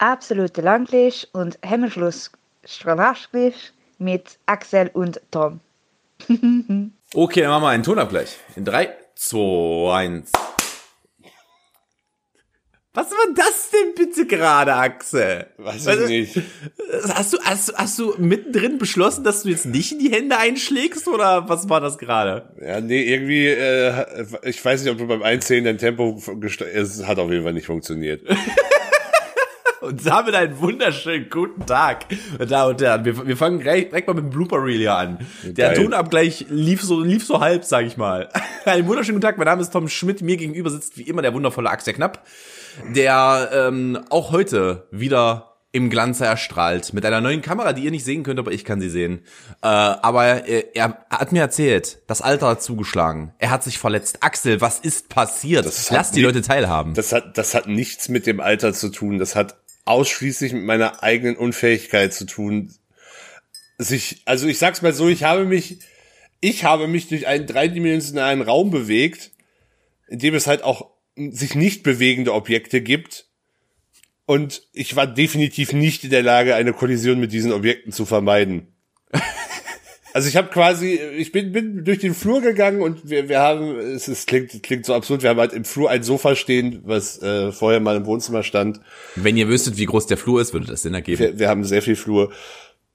absolute Langlisch und Hemmschluss Stranaschglisch mit Axel und Tom. okay, dann machen wir einen Tonabgleich. In 3, 2, 1. Was war das denn bitte gerade, Axel? Weiß ich nicht. Hast du, hast, du, hast du mittendrin beschlossen, dass du jetzt nicht in die Hände einschlägst oder was war das gerade? Ja, nee, irgendwie, äh, ich weiß nicht, ob du beim Einzählen dein Tempo, es hat auf jeden Fall nicht funktioniert. und damit einen wunderschönen guten Tag, meine Damen und Herren. Wir, wir fangen direkt mal mit dem Blooper Reel hier an. Der Geil. Tonabgleich lief so, lief so halb, sag ich mal. einen wunderschönen guten Tag, mein Name ist Tom Schmidt, mir gegenüber sitzt wie immer der wundervolle Axel Knapp der ähm, auch heute wieder im Glanz erstrahlt mit einer neuen Kamera, die ihr nicht sehen könnt, aber ich kann sie sehen. Äh, aber äh, er hat mir erzählt, das Alter hat zugeschlagen. Er hat sich verletzt. Axel, was ist passiert? Das Lass die Leute teilhaben. Das hat, das hat nichts mit dem Alter zu tun. Das hat ausschließlich mit meiner eigenen Unfähigkeit zu tun. Sich, also ich sag's mal so, ich habe mich, ich habe mich durch einen dreidimensionalen Raum bewegt, in dem es halt auch sich nicht bewegende Objekte gibt. Und ich war definitiv nicht in der Lage, eine Kollision mit diesen Objekten zu vermeiden. Also ich habe quasi, ich bin, bin durch den Flur gegangen und wir, wir haben, es ist, klingt, klingt so absurd, wir haben halt im Flur ein Sofa stehen, was äh, vorher mal im Wohnzimmer stand. Wenn ihr wüsstet, wie groß der Flur ist, würde das Sinn ergeben. Wir, wir haben sehr viel Flur.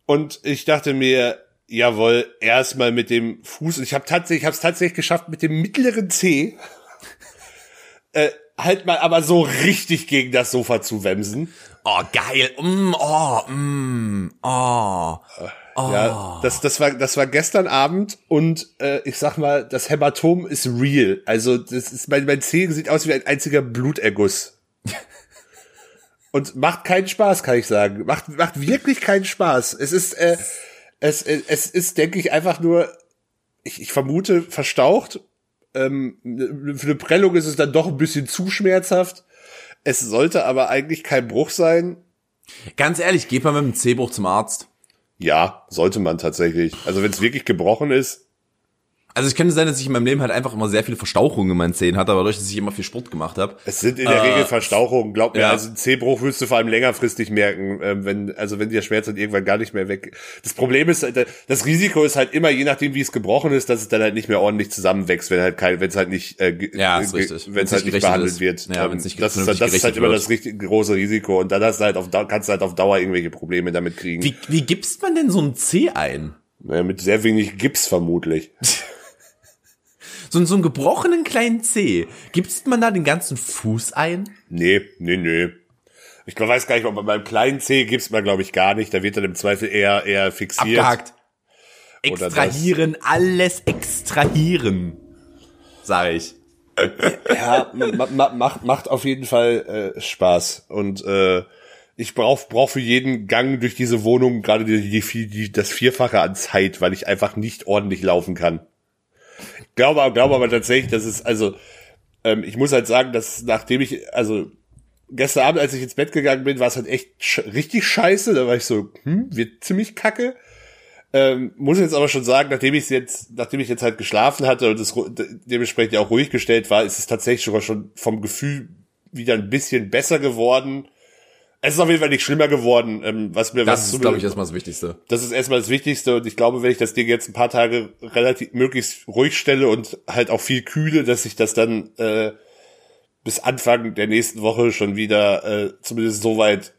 Und ich dachte mir, jawohl, erstmal mit dem Fuß, ich habe tatsächlich, ich habe es tatsächlich geschafft, mit dem mittleren C äh, halt mal aber so richtig gegen das Sofa zu wemsen. Oh, geil. Mm, oh, mm, oh. Oh. Ja, das, das war, das war gestern Abend und äh, ich sag mal, das Hämatom ist real. Also das ist mein, mein Zeh sieht aus wie ein einziger Bluterguss. und macht keinen Spaß, kann ich sagen. Macht, macht wirklich keinen Spaß. Es ist, äh, es, es ist, denke ich, einfach nur, ich, ich vermute, verstaucht ähm, für eine Prellung ist es dann doch ein bisschen zu schmerzhaft. Es sollte aber eigentlich kein Bruch sein. Ganz ehrlich, geht man mit dem C-Bruch zum Arzt? Ja, sollte man tatsächlich. Also wenn es wirklich gebrochen ist, also es könnte sein, dass ich in meinem Leben halt einfach immer sehr viele Verstauchungen in meinen Zähnen hatte, aber dadurch, dass ich immer viel Sport gemacht habe. Es sind in der äh, Regel Verstauchungen, glaub mir. Ja. Also ein Zehbruch wirst du vor allem längerfristig merken, äh, wenn also wenn der Schmerz dann irgendwann gar nicht mehr weg. Das Problem ist, äh, das Risiko ist halt immer, je nachdem wie es gebrochen ist, dass es dann halt nicht mehr ordentlich zusammenwächst, wenn halt kein, wenn es halt nicht, äh, ja, ist richtig. wenn es halt nicht behandelt ist. wird. Ja, ähm, nicht das ist, das ist halt immer wird. das richtig große Risiko und dann hast du halt auf kannst du halt auf Dauer irgendwelche Probleme damit kriegen. Wie, wie gibst man denn so ein C ein? Naja, mit sehr wenig Gips vermutlich. So, so einen gebrochenen kleinen Zeh. Gibst man da den ganzen Fuß ein? Nee, nee, nee. Ich weiß gar nicht, ob man beim kleinen Zeh gibt's man, glaube ich, gar nicht. Da wird dann im Zweifel eher, eher fixiert. Abgehakt. Extrahieren, alles extrahieren. Sag ich. ja, ma, macht, macht auf jeden Fall äh, Spaß. Und äh, ich brauch, brauch für jeden Gang durch diese Wohnung gerade die, die, die, das Vierfache an Zeit, weil ich einfach nicht ordentlich laufen kann glaube, glaube aber tatsächlich, dass es, also, ähm, ich muss halt sagen, dass nachdem ich, also, gestern Abend, als ich ins Bett gegangen bin, war es halt echt sch richtig scheiße. Da war ich so, hm, wird ziemlich kacke. Ähm, muss jetzt aber schon sagen, nachdem ich jetzt, nachdem ich jetzt halt geschlafen hatte und es dementsprechend auch ruhig gestellt war, ist es tatsächlich sogar schon vom Gefühl wieder ein bisschen besser geworden. Es ist auf jeden Fall nicht schlimmer geworden, ähm, was mir das was ist, glaube ich, erstmal das Wichtigste. Das ist erstmal das Wichtigste und ich glaube, wenn ich das Ding jetzt ein paar Tage relativ möglichst ruhig stelle und halt auch viel kühle, dass ich das dann äh, bis Anfang der nächsten Woche schon wieder äh, zumindest so weit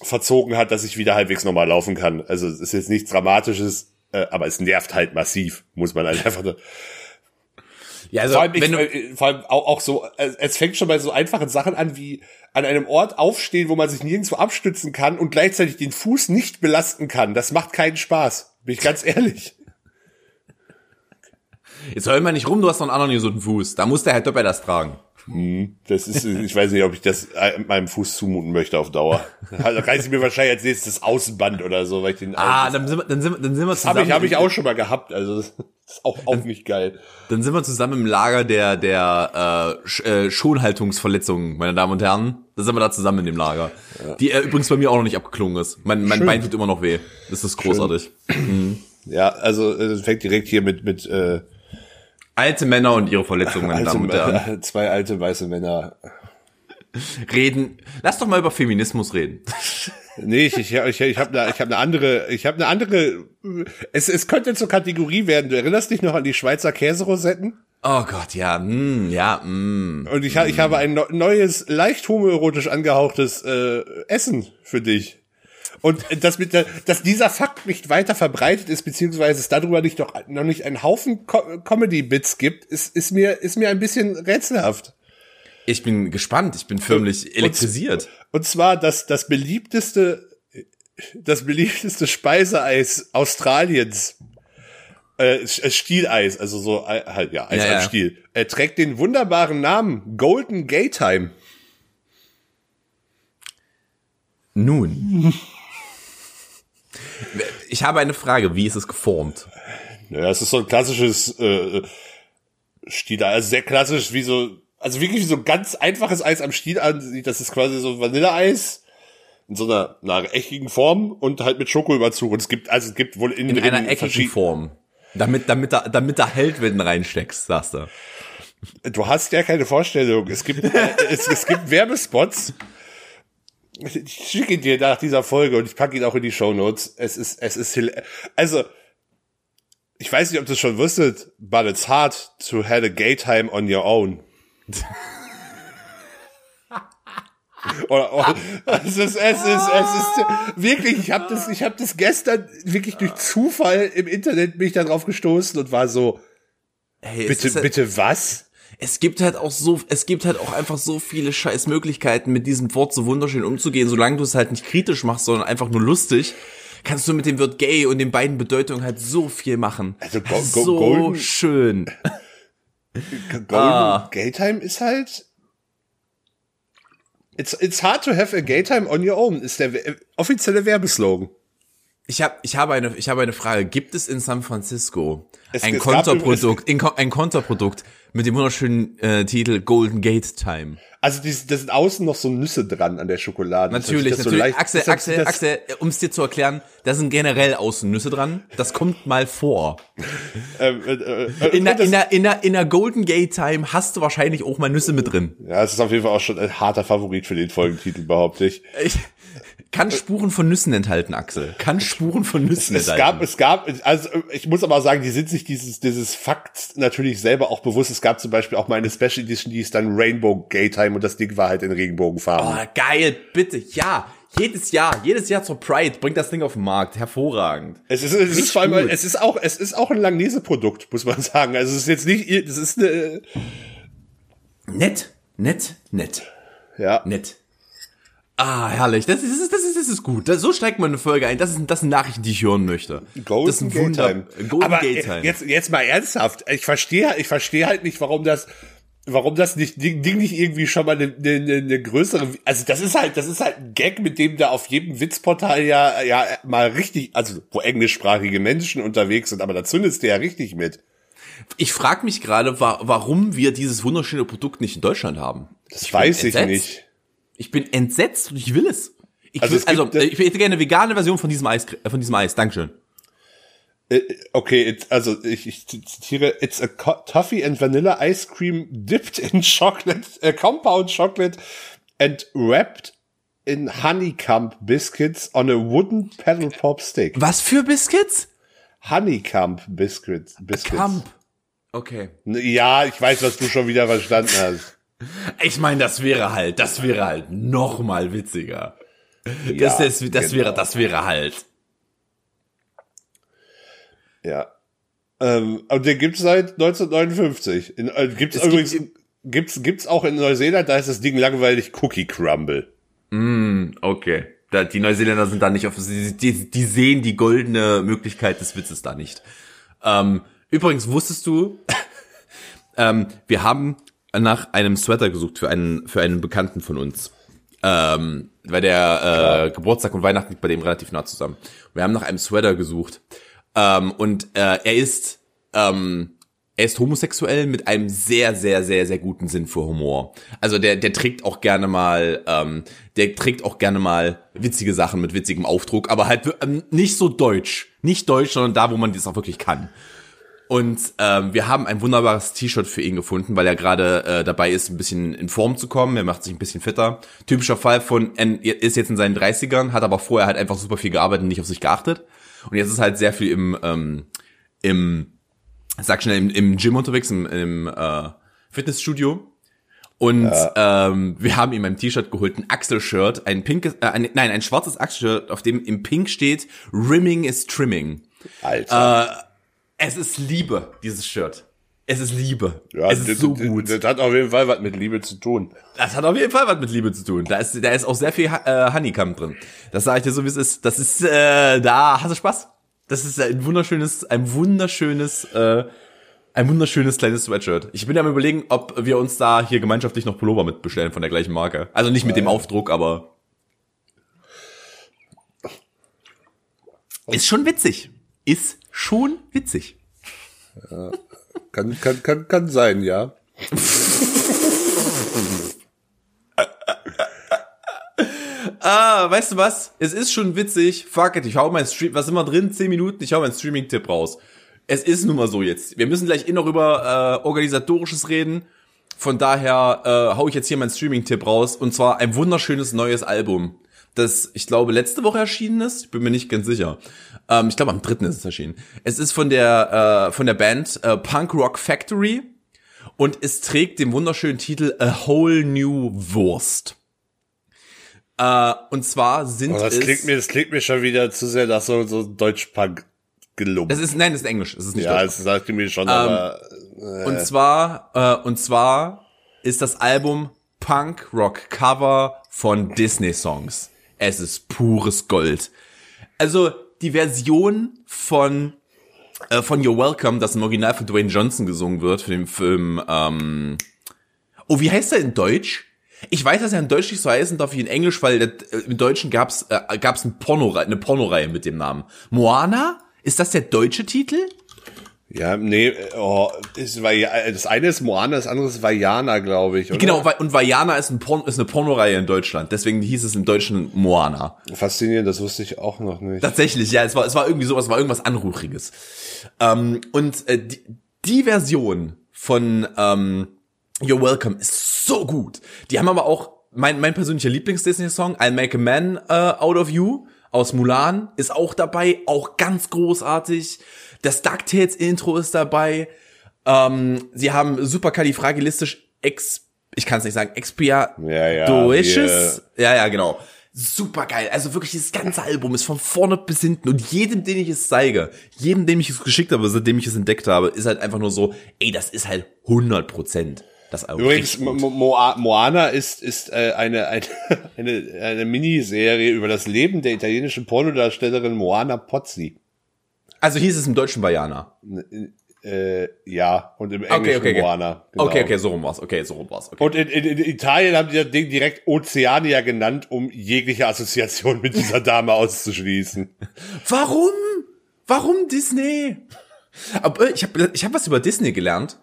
verzogen hat, dass ich wieder halbwegs normal laufen kann. Also es ist jetzt nichts Dramatisches, äh, aber es nervt halt massiv, muss man halt einfach. Ja, also vor allem, wenn ich, du, vor allem auch, auch so, es fängt schon bei so einfachen Sachen an wie an einem Ort aufstehen, wo man sich nirgendwo abstützen kann und gleichzeitig den Fuß nicht belasten kann. Das macht keinen Spaß. Bin ich ganz ehrlich. Jetzt hör mal nicht rum, du hast noch einen anderen gesunden Fuß. Da muss der Herr Döpper das tragen. Hm, das ist, ich weiß nicht, ob ich das meinem Fuß zumuten möchte auf Dauer. Da reiße ich mir wahrscheinlich als nächstes das Außenband oder so, weil ich den. Ah, dann sind wir, dann sind wir, dann sind wir zusammen. Habe ich, hab ich auch schon mal gehabt, also das ist auch, auch nicht geil. Dann sind wir zusammen im Lager der, der äh, äh, Schonhaltungsverletzungen, meine Damen und Herren. Da sind wir da zusammen in dem Lager. Ja. Die äh, übrigens bei mir auch noch nicht abgeklungen ist. Mein, mein Bein tut immer noch weh. Das ist großartig. Mhm. Ja, also es fängt direkt hier mit, mit äh, Alte Männer und ihre Verletzungen, meine Damen und Herren. Zwei alte weiße Männer. reden. Lass doch mal über Feminismus reden. Nee, ich, ich, ich, ich habe eine, ich hab eine andere, ich habe eine andere, es, es könnte zur Kategorie werden. Du erinnerst dich noch an die Schweizer Käserosetten? Oh Gott, ja, mm, ja, mm. Und ich, mm. ich habe ein neues, leicht homoerotisch angehauchtes äh, Essen für dich. Und dass, mit der, dass dieser Fakt nicht weiter verbreitet ist, beziehungsweise es darüber nicht noch, noch nicht einen Haufen Co Comedy-Bits gibt, ist, ist, mir, ist mir ein bisschen rätselhaft. Ich bin gespannt, ich bin förmlich elektrisiert. Und, und zwar das, das beliebteste, das beliebteste Speiseeis Australiens äh, Stieleis, also so äh, halt ja, Eis ja, am. Stiel. Er trägt den wunderbaren Namen Golden Gay Time. Nun. Ich habe eine Frage, wie ist es geformt? Ja, es ist so ein klassisches äh, Stieleis, also sehr klassisch, wie so, also wirklich wie so ganz einfaches Eis am Stiel ansieht. Das ist quasi so Vanilleeis in so einer, einer eckigen Form und halt mit Schokoüberzug. Und es gibt, also es gibt wohl in, in einer eckigen Form. Damit, damit, er, damit er hält, wenn du reinsteckst, sagst du. Du hast ja keine Vorstellung. Es gibt, äh, es, es gibt Werbespots. Ich schicke dir nach dieser Folge und ich packe ihn auch in die Show Notes. Es ist, es ist, also, ich weiß nicht, ob du es schon wusstet, but it's hard to have a gay time on your own. Oder, oder, es ist, es ist, es ist wirklich, ich habe das, ich habe das gestern wirklich durch Zufall im Internet bin ich da drauf gestoßen und war so, hey, bitte, bitte was? Es gibt halt auch so, es gibt halt auch einfach so viele scheiß Möglichkeiten, mit diesem Wort so wunderschön umzugehen, solange du es halt nicht kritisch machst, sondern einfach nur lustig kannst du mit dem Wort gay und den beiden Bedeutungen halt so viel machen. Also go, go, so golden, schön. Golden ah. Gay Time ist halt It's, it's hard to have a gay time on your own, ist der offizielle Werbeslogan. Ich habe ich habe eine ich habe eine Frage. Gibt es in San Francisco es, ein es Konterprodukt, ein Konterprodukt mit dem wunderschönen äh, Titel Golden Gate Time? Also die, da sind außen noch so Nüsse dran an der Schokolade. Natürlich, natürlich. So leicht, Axel, Axel, Axel, um es dir zu erklären, da sind generell außen Nüsse dran. Das kommt mal vor. ähm, äh, äh, in, der, in, der, in, der, in der Golden Gate Time hast du wahrscheinlich auch mal Nüsse mit drin. Ja, es ist auf jeden Fall auch schon ein harter Favorit für den Folgentitel, behaupte ich. ich kann Spuren von Nüssen enthalten, Axel. Kann Spuren von Nüssen es, enthalten. Es gab, es gab, also ich muss aber sagen, die sind sich dieses, dieses Fakt natürlich selber auch bewusst. Es gab zum Beispiel auch mal eine Special Edition, die ist dann Rainbow Gay Time und das Ding war halt in Regenbogenfarben. Oh, geil, bitte, ja. Jedes Jahr, jedes Jahr zur Pride bringt das Ding auf den Markt. Hervorragend. Es ist, es ist vor allem, es ist auch, es ist auch ein Langnese-Produkt, muss man sagen. Also es ist jetzt nicht, es ist eine, nett, nett, nett. Ja. Nett. Ah, herrlich. Das ist, das ist, das ist gut. Das, so steigt man eine Folge ein. Das sind, das sind Nachrichten, die ich hören möchte. Golden das ist ein Wunder. Golden Aber Gate Time. Jetzt, jetzt mal ernsthaft. Ich verstehe, ich verstehe halt nicht, warum das, warum das nicht, Ding, Ding nicht irgendwie schon mal eine, eine, eine größere, also das ist halt, das ist halt ein Gag, mit dem da auf jedem Witzportal ja, ja, mal richtig, also wo englischsprachige Menschen unterwegs sind, aber da zündest du ja richtig mit. Ich frage mich gerade, wa warum wir dieses wunderschöne Produkt nicht in Deutschland haben. Das ich weiß ich nicht. Ich bin entsetzt und ich will es. Ich also, will, also gibt, ich hätte gerne eine vegane Version von diesem Eis, äh, von diesem Eis. Dankeschön. Äh, okay, also ich, ich zitiere, it's a toffee and vanilla ice cream dipped in chocolate, uh, compound chocolate and wrapped in honeycomb biscuits on a wooden pedal pop stick. Was für Biscuits? Honeycomb biscuits. biscuits. Camp. Okay. Ja, ich weiß, was du schon wieder verstanden hast. Ich meine, das wäre halt, das wäre halt noch mal witziger. Ja, das, das, das genau. wäre, das wäre halt. Ja. Ähm, und den gibt's seit 1959. In, äh, gibt's es übrigens, gibt, gibt's, gibt's auch in Neuseeland, da ist das Ding langweilig Cookie Crumble. Mm, okay. Da, die Neuseeländer sind da nicht auf, die, die, die sehen die goldene Möglichkeit des Witzes da nicht. Ähm, übrigens wusstest du, ähm, wir haben nach einem Sweater gesucht für einen, für einen Bekannten von uns. Ähm, weil der äh, Geburtstag und Weihnachten liegt bei dem relativ nah zusammen. Wir haben nach einem Sweater gesucht. Ähm, und äh, er ist ähm, er ist homosexuell mit einem sehr, sehr, sehr, sehr guten Sinn für Humor. Also der, der trägt auch gerne mal, ähm, der trägt auch gerne mal witzige Sachen mit witzigem Aufdruck, aber halt ähm, nicht so deutsch. Nicht deutsch, sondern da, wo man das auch wirklich kann. Und ähm, wir haben ein wunderbares T-Shirt für ihn gefunden, weil er gerade äh, dabei ist, ein bisschen in Form zu kommen. Er macht sich ein bisschen fitter. Typischer Fall von, er ist jetzt in seinen 30ern, hat aber vorher halt einfach super viel gearbeitet und nicht auf sich geachtet. Und jetzt ist halt sehr viel im, ähm, im, sag schnell, im, im Gym unterwegs, im, im äh, Fitnessstudio. Und ja. ähm, wir haben ihm ein T-Shirt geholt, ein Axel-Shirt, ein pinkes, äh, ein, nein, ein schwarzes Axel-Shirt, auf dem im Pink steht, Rimming is Trimming. Alter. Äh, es ist Liebe, dieses Shirt. Es ist Liebe. Ja, es ist so gut. Das, das hat auf jeden Fall was mit Liebe zu tun. Das hat auf jeden Fall was mit Liebe zu tun. Da ist, da ist auch sehr viel äh, Honeycomb drin. Das sage ich dir so, wie es ist. Das ist, äh, da hast du Spaß. Das ist ein wunderschönes, ein wunderschönes, äh, ein wunderschönes kleines Sweatshirt. Ich bin ja am überlegen, ob wir uns da hier gemeinschaftlich noch Pullover mitbestellen von der gleichen Marke. Also nicht mit dem Aufdruck, aber ist schon witzig. Ist schon witzig. Ja, kann, kann, kann, kann sein, ja. ah, weißt du was? Es ist schon witzig. Fuck it, ich hau mein Stream, was immer drin? 10 Minuten, ich hau meinen Streaming-Tipp raus. Es ist nun mal so jetzt. Wir müssen gleich eh noch über äh, organisatorisches reden. Von daher äh, hau ich jetzt hier meinen Streaming-Tipp raus. Und zwar ein wunderschönes neues Album das, ich glaube, letzte Woche erschienen ist. Ich bin mir nicht ganz sicher. Ähm, ich glaube, am dritten ist es erschienen. Es ist von der, äh, von der Band äh, Punk Rock Factory und es trägt den wunderschönen Titel A Whole New Wurst. Äh, und zwar sind oh, das es... Klingt mir, das klingt mir schon wieder zu sehr nach so, so Deutsch-Punk gelungen. Das ist, nein, das ist Englisch. Das ist nicht Ja, das sagt mir schon, ähm, aber... Äh. Und zwar, äh, und zwar ist das Album Punk Rock Cover von Disney Songs. Es ist pures Gold. Also die Version von äh, von You're Welcome, das im Original von Dwayne Johnson gesungen wird für den Film. Ähm oh, wie heißt er in Deutsch? Ich weiß, dass er in Deutsch nicht so heißen darf wie in Englisch, weil äh, im Deutschen gab's äh, gab's ein Porno eine Pornoreihe mit dem Namen Moana. Ist das der deutsche Titel? Ja, nee, oh, ist, das eine ist Moana, das andere ist Vajana, glaube ich. Oder? Genau, und Vajana ist, ein Porn, ist eine Pornoreihe in Deutschland, deswegen hieß es im Deutschen Moana. Faszinierend, das wusste ich auch noch nicht. Tatsächlich, ja, es war, es war irgendwie sowas, war irgendwas Anrüchriges. Ähm, und äh, die, die Version von ähm, You're Welcome ist so gut. Die haben aber auch, mein, mein persönlicher Lieblings-Disney-Song, I'll Make a Man uh, Out of You aus Mulan ist auch dabei, auch ganz großartig. Das DuckTales-Intro ist dabei. Ähm, sie haben superkalifragilistisch ex, ich kann es nicht sagen, expiatorisches. Ja, ja, ja, ja, genau. Super geil. Also wirklich, dieses ganze Album ist von vorne bis hinten und jedem, den ich es zeige, jedem, dem ich es geschickt habe, seitdem ich es entdeckt habe, ist halt einfach nur so, ey, das ist halt 100 Prozent. Das Album Übrigens, Mo Moana ist, ist äh, eine, eine, eine, eine Miniserie über das Leben der italienischen Pornodarstellerin Moana Pozzi. Also hieß es im Deutschen Bayana. Äh, ja, und im Englischen okay, okay, Moana. Genau. Okay, okay, so rum war's. Okay, so rum war's. Okay. Und in, in, in Italien haben die das Ding direkt Ozeania genannt, um jegliche Assoziation mit dieser Dame auszuschließen. Warum? Warum Disney? Aber ich habe ich hab was über Disney gelernt.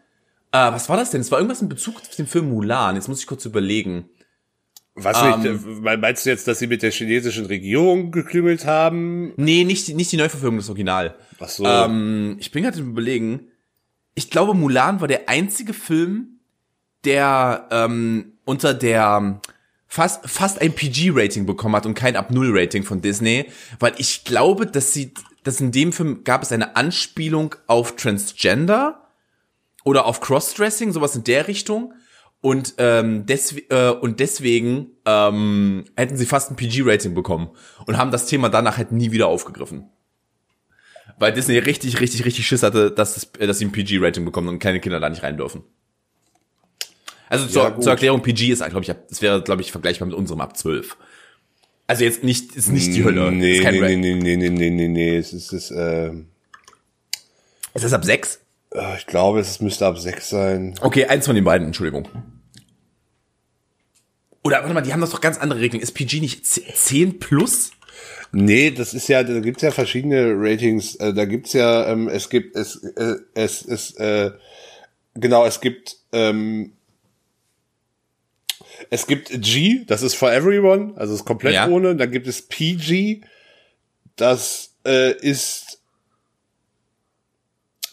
Äh, was war das denn? Es war irgendwas in Bezug auf den Film Mulan. Jetzt muss ich kurz überlegen. Was um, nicht, ähm, meinst du jetzt, dass sie mit der chinesischen Regierung geklüngelt haben? Nee, nicht, nicht die Neuverfilmung, das Original. Ach so. Ähm, ich bin gerade überlegen. Ich glaube, Mulan war der einzige Film, der ähm, unter der fast fast ein PG-Rating bekommen hat und kein Ab-Null-Rating von Disney, weil ich glaube, dass sie, dass in dem Film gab es eine Anspielung auf Transgender oder auf Crossdressing, sowas in der Richtung. Und, ähm, des, äh, und deswegen ähm, hätten sie fast ein PG-Rating bekommen und haben das Thema danach halt nie wieder aufgegriffen. Weil Disney richtig, richtig, richtig Schiss hatte, dass, es, dass sie ein PG-Rating bekommen und keine Kinder da nicht rein dürfen. Also zur, ja, zur Erklärung, PG ist, glaube ich, das wäre, glaube ich, vergleichbar mit unserem ab 12. Also jetzt nicht, ist nicht die Hölle. Nee, nee, nee, nee, nee, nee, nee, nee, nee, es ist, es, äh, Ist das ab 6? Äh, ich glaube, es müsste ab 6 sein. Okay, eins von den beiden, Entschuldigung. Oder warte mal, die haben das doch ganz andere Regeln. Ist PG nicht 10 plus? Nee, das ist ja, da gibt's ja verschiedene Ratings. Äh, da gibt's ja, ähm, es gibt, es, äh, es ist, äh, genau, es gibt, ähm, es gibt G, das ist for everyone, also ist komplett ja. ohne. Dann gibt es PG, das äh, ist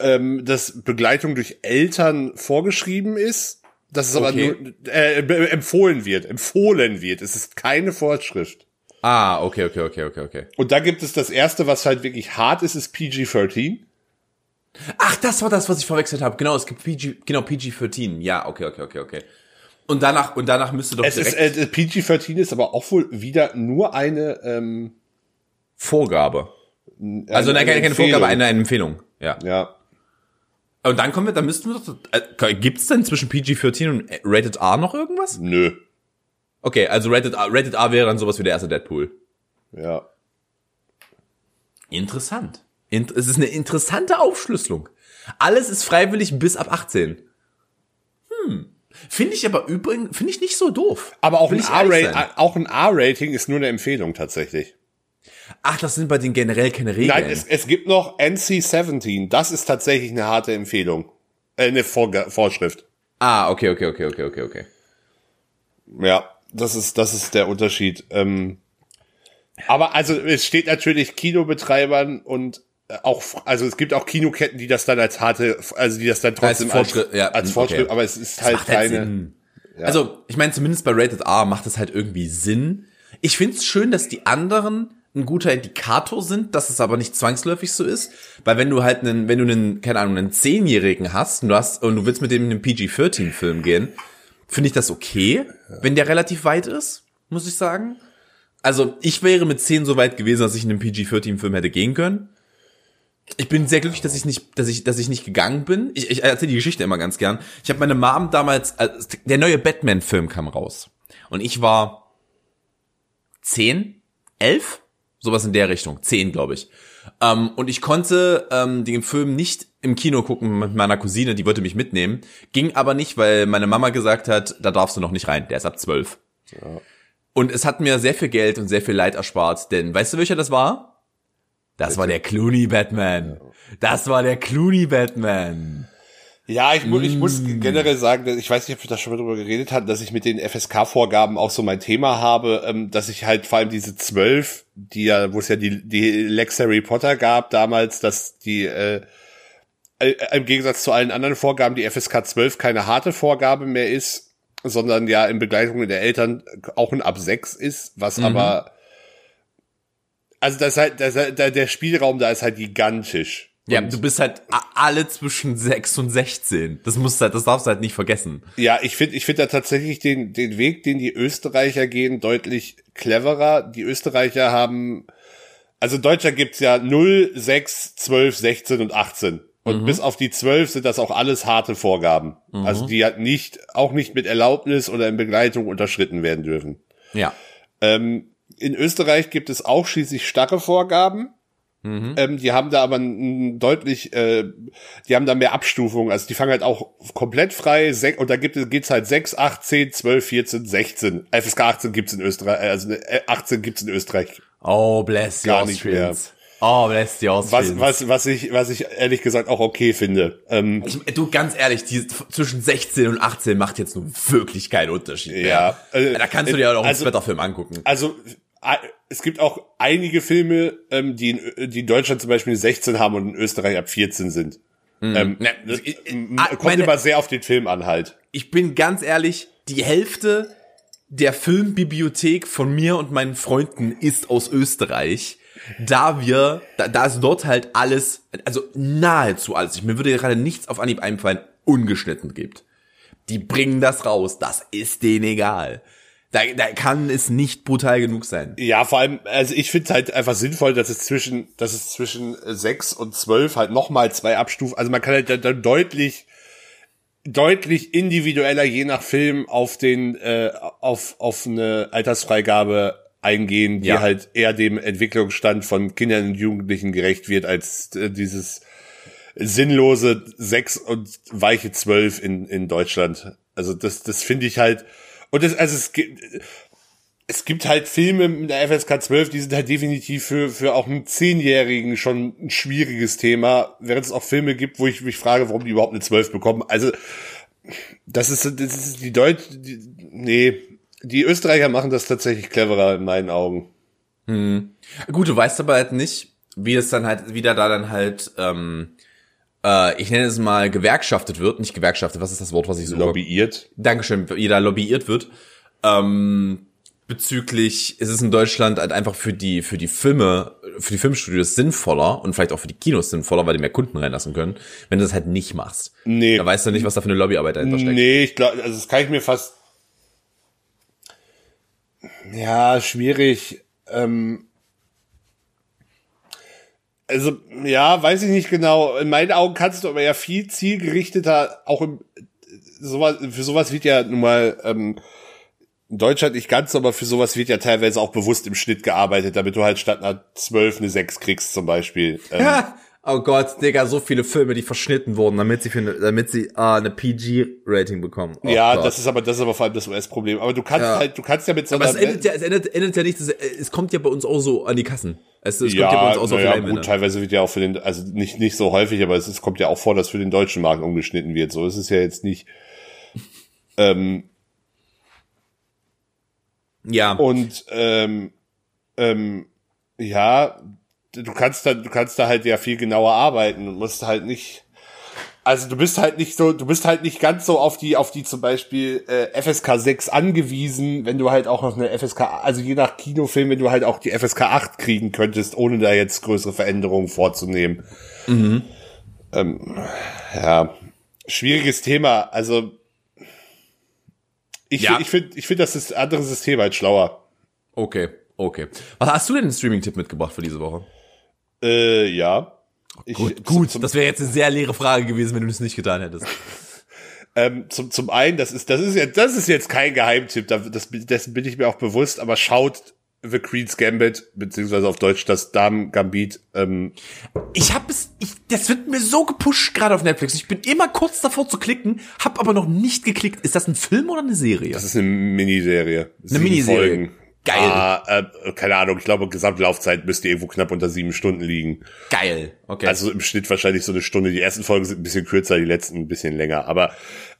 ähm, dass Begleitung durch Eltern vorgeschrieben ist, dass es aber Okay. nur äh, empfohlen wird, empfohlen wird. Es ist keine Vorschrift. Ah, okay, okay, okay, okay, okay. Und da gibt es das erste, was halt wirklich hart ist, ist PG-13. Ach, das war das, was ich verwechselt habe. Genau, es gibt PG, genau, PG-13. Ja, okay, okay, okay, okay. Und danach, und danach müsste doch Es ist, direkt äh, PG-13 ist aber auch wohl wieder nur eine, ähm, Vorgabe. Also, nein, keine, keine. Vorgabe, eine, eine Empfehlung. Ja. Ja. Und dann kommen wir, dann müssten wir doch, äh, gibt's denn zwischen PG-13 und Rated R noch irgendwas? Nö. Okay, also Rated R, Rated R wäre dann sowas wie der erste Deadpool. Ja. Interessant. Int es ist eine interessante Aufschlüsselung. Alles ist freiwillig bis ab 18. Hm. Finde ich aber übrigens, finde ich nicht so doof. Aber auch Will ein R-Rating ist nur eine Empfehlung tatsächlich. Ach, das sind bei den generell keine Regeln. Nein, es, es gibt noch NC-17. Das ist tatsächlich eine harte Empfehlung. Äh, eine Vorge Vorschrift. ah, okay, okay, okay, okay, okay, okay. Ja, das ist, das ist der Unterschied. Ähm, aber also es steht natürlich Kinobetreibern und äh, auch, also es gibt auch Kinoketten, die das dann als harte, also die das dann trotzdem als, Fortschritt, ja, als okay. Fortschritt, aber es ist halt halt keine. Sinn. Also, ich meine, zumindest bei Rated R macht es halt irgendwie Sinn. Ich find's schön, dass die anderen ein guter Indikator sind, dass es aber nicht zwangsläufig so ist. Weil wenn du halt einen, wenn du einen, keine Ahnung, einen Zehnjährigen hast und du hast, und du willst mit dem in einen PG-13-Film gehen, finde ich das okay, wenn der relativ weit ist, muss ich sagen. Also, ich wäre mit 10 so weit gewesen, dass ich in einen PG-13-Film hätte gehen können. Ich bin sehr glücklich, dass ich nicht, dass ich, dass ich nicht gegangen bin. Ich, ich erzähle die Geschichte immer ganz gern. Ich habe meine Mom damals, der neue Batman-Film kam raus und ich war zehn, elf, sowas in der Richtung, zehn glaube ich. Ähm, und ich konnte ähm, den Film nicht im Kino gucken mit meiner Cousine, die wollte mich mitnehmen, ging aber nicht, weil meine Mama gesagt hat, da darfst du noch nicht rein, der ist ab zwölf. Und es hat mir sehr viel Geld und sehr viel Leid erspart, denn weißt du, welcher das war? Das war der Clooney Batman. Das war der Clooney Batman. Ja, ich, mu ich muss Mm. generell sagen, ich weiß nicht, ob wir da schon mal drüber geredet hatten, dass ich mit den FSK-Vorgaben auch so mein Thema habe, ähm, dass ich halt vor allem diese zwölf, die ja, wo es ja die, die Lex Harry Potter gab damals, dass die äh, äh, im Gegensatz zu allen anderen Vorgaben die FSK 12 keine harte Vorgabe mehr ist, sondern ja in Begleitung der Eltern auch ein ab 6 ist, was Mhm. aber also das halt, das halt, der Spielraum da ist halt gigantisch. Ja, du bist halt alle zwischen 6 und 16. Das musst halt, das darfst du halt nicht vergessen. Ja, ich finde ich finde da tatsächlich den, den Weg, den die Österreicher gehen, deutlich cleverer. Die Österreicher haben, also in Deutschland gibt's ja 0, 6, 12, 16 und 18. Und bis auf die 12 sind das auch alles harte Vorgaben. Also die halt nicht, auch nicht mit Erlaubnis oder in Begleitung unterschritten werden dürfen. Ja. Ähm, in Österreich gibt es auch schließlich starre Vorgaben. Ähm, die haben da aber n- deutlich, äh, die haben da mehr Abstufungen. Also die fangen halt auch komplett frei. Und da gibt es geht's halt 6, 8, 10, 12, 14, 16. FSK 18 gibt's in Österreich, äh, also äh, 18 gibt's in Österreich. Oh, bless the Gar nicht Austrians. Oh, bless the Austrians. Was, was, was ich, was ich ehrlich gesagt auch okay finde. Ähm, Ich, du, ganz ehrlich, die, zwischen 16 und 18 macht jetzt nun wirklich keinen Unterschied mehr. Ja, äh, da kannst du dir auch noch einen also- Splatter-Film angucken. also äh, es gibt auch einige Filme, ähm, die, in, die in Deutschland zum Beispiel 16 haben und in Österreich ab 14 sind. Ähm, Ja, das, ich- ich- m- ah, kommt meine- immer sehr auf den Film an halt. ich bin ganz ehrlich, die Hälfte der Filmbibliothek von mir und meinen Freunden ist aus Österreich. Da wir, da, da ist dort halt alles, also nahezu alles, ich, mir würde gerade nichts auf Anhieb einfallen, ungeschnitten gibt. Die bringen das raus, das ist denen egal. Da, da kann es nicht brutal genug sein. Ja, vor allem, also ich finde halt einfach sinnvoll, dass es zwischen, dass es zwischen 6 und 12 halt nochmal zwei Abstufen, also man kann halt dann- deutlich, deutlich individueller je nach Film auf den, äh, auf, auf eine Altersfreigabe eingehen, die Ja. halt eher dem Entwicklungsstand von Kindern und Jugendlichen gerecht wird, als äh, dieses sinnlose 6 und weiche 12 in, in Deutschland. Also das, das finde ich halt, und das, also es es gibt halt Filme mit der FSK 12, die sind halt definitiv für, für auch einen Zehnjährigen schon ein schwieriges Thema, während es auch Filme gibt, wo ich mich frage, warum die überhaupt eine 12 bekommen. Also, das ist, das ist die Deutsch, die, nee, die Österreicher machen das tatsächlich cleverer in meinen Augen. Gut, du weißt aber halt nicht, wie es dann halt, wie da dann halt, ähm, äh, ich nenne es mal gewerkschaftet wird, nicht gewerkschaftet, was ist das Wort, was ich so Lobbyiert. Dankeschön, jeder lobbyiert wird. Ähm, bezüglich, ist es in Deutschland halt einfach für die, für die Filme, für die Filmstudios sinnvoller und vielleicht auch für die Kinos sinnvoller, weil die mehr Kunden reinlassen können, wenn du das halt nicht machst. Nee. Da weißt du nicht, was da für eine Lobbyarbeit dahinter steckt. Nee, ich glaube, also das kann ich mir fast. Ja, schwierig. Ähm also, ja, weiß ich nicht genau. In meinen Augen kannst du aber ja viel zielgerichteter, auch im, sowas, für sowas wird ja nun mal, ähm, in Deutschland nicht ganz, aber für sowas wird ja teilweise auch bewusst im Schnitt gearbeitet, damit du halt statt einer 12 eine 6 kriegst zum Beispiel. Ähm, oh Gott, Digga, so viele Filme, die verschnitten wurden, damit sie für eine, damit sie äh, eine PG-Rating bekommen. Oh ja, Gott. das ist aber das ist aber vor allem das US-Problem. Aber du kannst Ja. halt, du kannst ja mit so Aber es einer- endet ja, es endet, endet ja nicht, es, es kommt ja bei uns auch so an die Kassen. Es, es ja, kommt ja bei uns auch so ja, Einwände. gut, teilweise wird ja auch für den, also nicht, nicht so häufig, aber es ist, kommt ja auch vor, dass für den deutschen Markt umgeschnitten wird. So ist es ja jetzt nicht. Ähm, Ja. und ähm, ähm, ja, du kannst da, du kannst da halt ja viel genauer arbeiten und musst halt nicht. Also du bist halt nicht so, du bist halt nicht ganz so auf die, auf die zum Beispiel äh, FSK 6 angewiesen, wenn du halt auch noch eine FSK, also je nach Kinofilm, wenn du halt auch die FSK 8 kriegen könntest, ohne da jetzt größere Veränderungen vorzunehmen. Ähm, ja, schwieriges Thema. Also ich, Ja. ich finde, ich finde das andere System halt schlauer. Okay, okay. Was hast du denn einen Streaming-Tipp mitgebracht für diese Woche? Äh, ja. Ich, Gut, gut. Zum, Das wäre jetzt eine sehr leere Frage gewesen, wenn du das nicht getan hättest. ähm, zum, zum einen, das ist, das ist ja, das ist jetzt kein Geheimtipp, da- das, dessen bin ich mir auch bewusst, aber schaut The Queen's Gambit, beziehungsweise auf Deutsch das Damen Gambit, ähm, Ich habe es, ich, das wird mir so gepusht gerade auf Netflix. Ich bin immer kurz davor zu klicken, hab aber noch nicht geklickt. Ist das ein Film oder eine Serie? das ist eine Miniserie. Sieben Miniserie. Geil. Ah, äh, keine Ahnung, ich glaube, Gesamtlaufzeit müsste irgendwo knapp unter sieben Stunden liegen. Geil. Okay. Also im Schnitt wahrscheinlich so eine Stunde. Die ersten Folgen sind ein bisschen kürzer, die letzten ein bisschen länger. Aber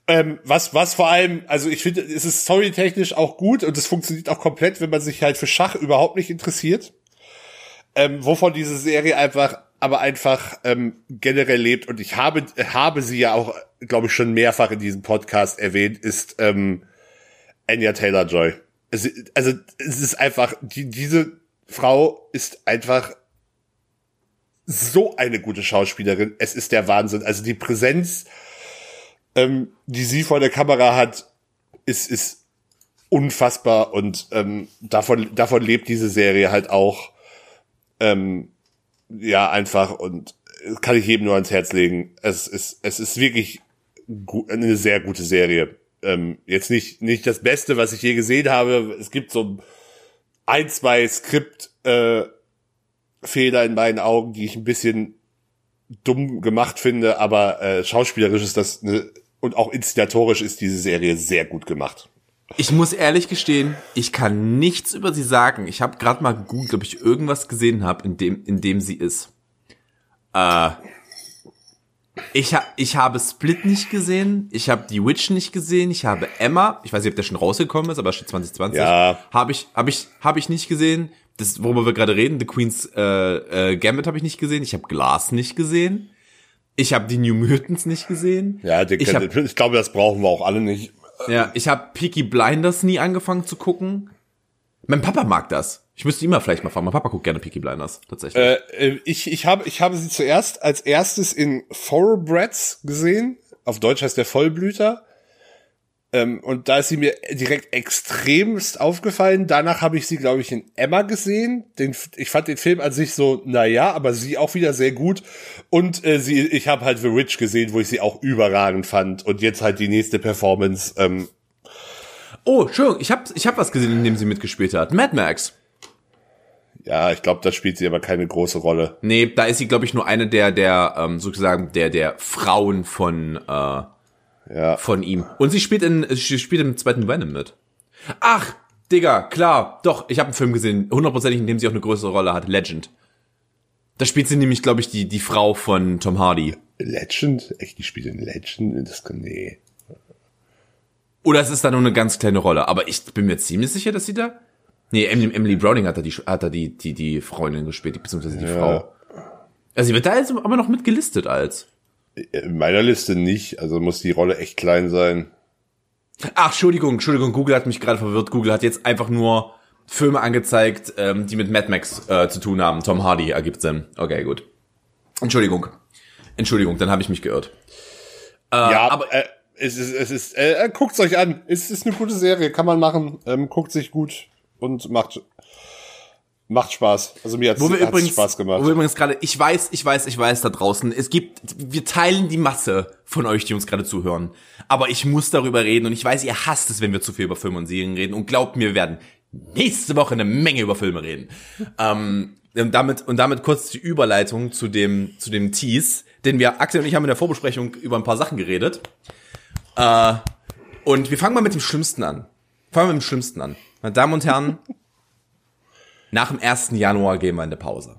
ähm, was, was vor allem, also ich finde, es ist storytechnisch auch gut und es funktioniert auch komplett, wenn man sich halt für Schach überhaupt nicht interessiert. Ähm, wovon diese Serie einfach, aber einfach ähm, generell lebt und ich habe, habe sie ja auch, glaube ich, schon mehrfach in diesem Podcast erwähnt, ist ähm, Anya Taylor Es, also es ist einfach, die, diese Frau ist einfach so eine gute Schauspielerin. Es ist der Wahnsinn. Also die Präsenz, ähm, die sie vor der Kamera hat, ist, ist unfassbar und ähm, davon, davon lebt diese Serie halt auch. Ähm, ja, einfach und äh, kann ich jedem nur ans Herz legen. Es ist, es ist wirklich eine sehr gute Serie. Ähm, jetzt nicht, nicht das Beste, was ich je gesehen habe. Es gibt so ein, zwei Skript, äh, in meinen Augen, die ich ein bisschen dumm gemacht finde, aber äh, schauspielerisch ist das ne, und auch inszenatorisch ist diese Serie sehr gut gemacht. Ich muss ehrlich gestehen, ich kann nichts über sie sagen. Ich habe gerade mal gegoogelt, ob ich irgendwas gesehen habe, in dem, in dem sie ist. Äh, ich, ha ich habe Split nicht gesehen, ich habe Die Witch nicht gesehen, ich habe Emma, ich weiß nicht, ob der schon rausgekommen ist, aber steht 2020. Ja. Habe ich, habe ich, habe ich nicht gesehen. Das, worüber wir gerade reden, The Queen's äh, äh, Gambit habe ich nicht gesehen, ich habe Glass nicht gesehen. Ich habe die New Mutants nicht gesehen. Ja, ich ich, hab- ich glaube, das brauchen wir auch alle nicht. ja, ich habe Peaky Blinders nie angefangen zu gucken. Mein Papa mag das. Ich müsste ihn mal vielleicht mal fragen. Mein Papa guckt gerne Peaky Blinders, tatsächlich. Äh, äh, ich, ich, habe, ich habe sie zuerst als erstes in Thoroughbreds gesehen. Auf Deutsch heißt der Vollblüter. Ähm, und da ist sie mir direkt extremst aufgefallen. Danach habe ich sie, glaube ich, in Emma gesehen. Den, ich fand den Film an sich so, na ja, aber sie auch wieder sehr gut. Und äh, sie, ich habe halt The Witch gesehen, wo ich sie auch überragend fand. Und jetzt halt die nächste Performance. Ähm, oh, Entschuldigung, ich habe ich hab was gesehen, in dem sie mitgespielt hat. Mad Max. Ja, ich glaube, da spielt sie aber keine große Rolle. Nee, da ist sie, glaube ich, nur eine der, der, ähm, sozusagen, der, der Frauen von, äh, Ja. von ihm. Und sie spielt in, sie spielt im zweiten Venom mit. Ach, Digga, klar, doch, ich habe einen Film gesehen, hundertprozentig, in dem sie auch eine größere Rolle hat, Legend. Da spielt sie nämlich, glaube ich, die, die Frau von Tom Hardy. Legend? Echt, die spielt in Legend? Das kann, nee. Oder es ist da nur eine ganz kleine Rolle. Aber ich bin mir ziemlich sicher, dass sie da. Nee, Emily, Emily Browning hat da die, hat da die, die, die Freundin gespielt, beziehungsweise die Frau. Also sie wird da jetzt aber noch mit gelistet als. In meiner Liste nicht, also muss die Rolle echt klein sein. Ach, Entschuldigung, Entschuldigung, Google hat mich gerade verwirrt. Google hat jetzt einfach nur Filme angezeigt, ähm, die mit Mad Max äh, zu tun haben. Tom Hardy ergibt Sinn. Okay, gut. Entschuldigung. Entschuldigung, dann habe ich mich geirrt. Äh, ja, aber äh, es ist, es ist, äh, guckt's euch an. Es ist eine gute Serie, kann man machen. Ähm, guckt sich gut und macht Macht Spaß. Also mir hat's übrigens, Spaß gemacht. Wo wir übrigens gerade, ich weiß, ich weiß, ich weiß da draußen, es gibt, wir teilen die Masse von euch, die uns gerade zuhören. Aber ich muss darüber reden und ich weiß, ihr hasst es, wenn wir zu viel über Filme und Serien reden. Und glaubt mir, wir werden nächste Woche eine Menge über Filme reden. ähm, und damit, und damit kurz die Überleitung zu dem, zu dem Tease. Denn wir, Axel und ich haben in der Vorbesprechung über ein paar Sachen geredet. Äh, und wir fangen mal mit dem Schlimmsten an. Fangen wir mit dem Schlimmsten an. Meine Damen und Herren, nach dem 1. Januar gehen wir in eine Pause.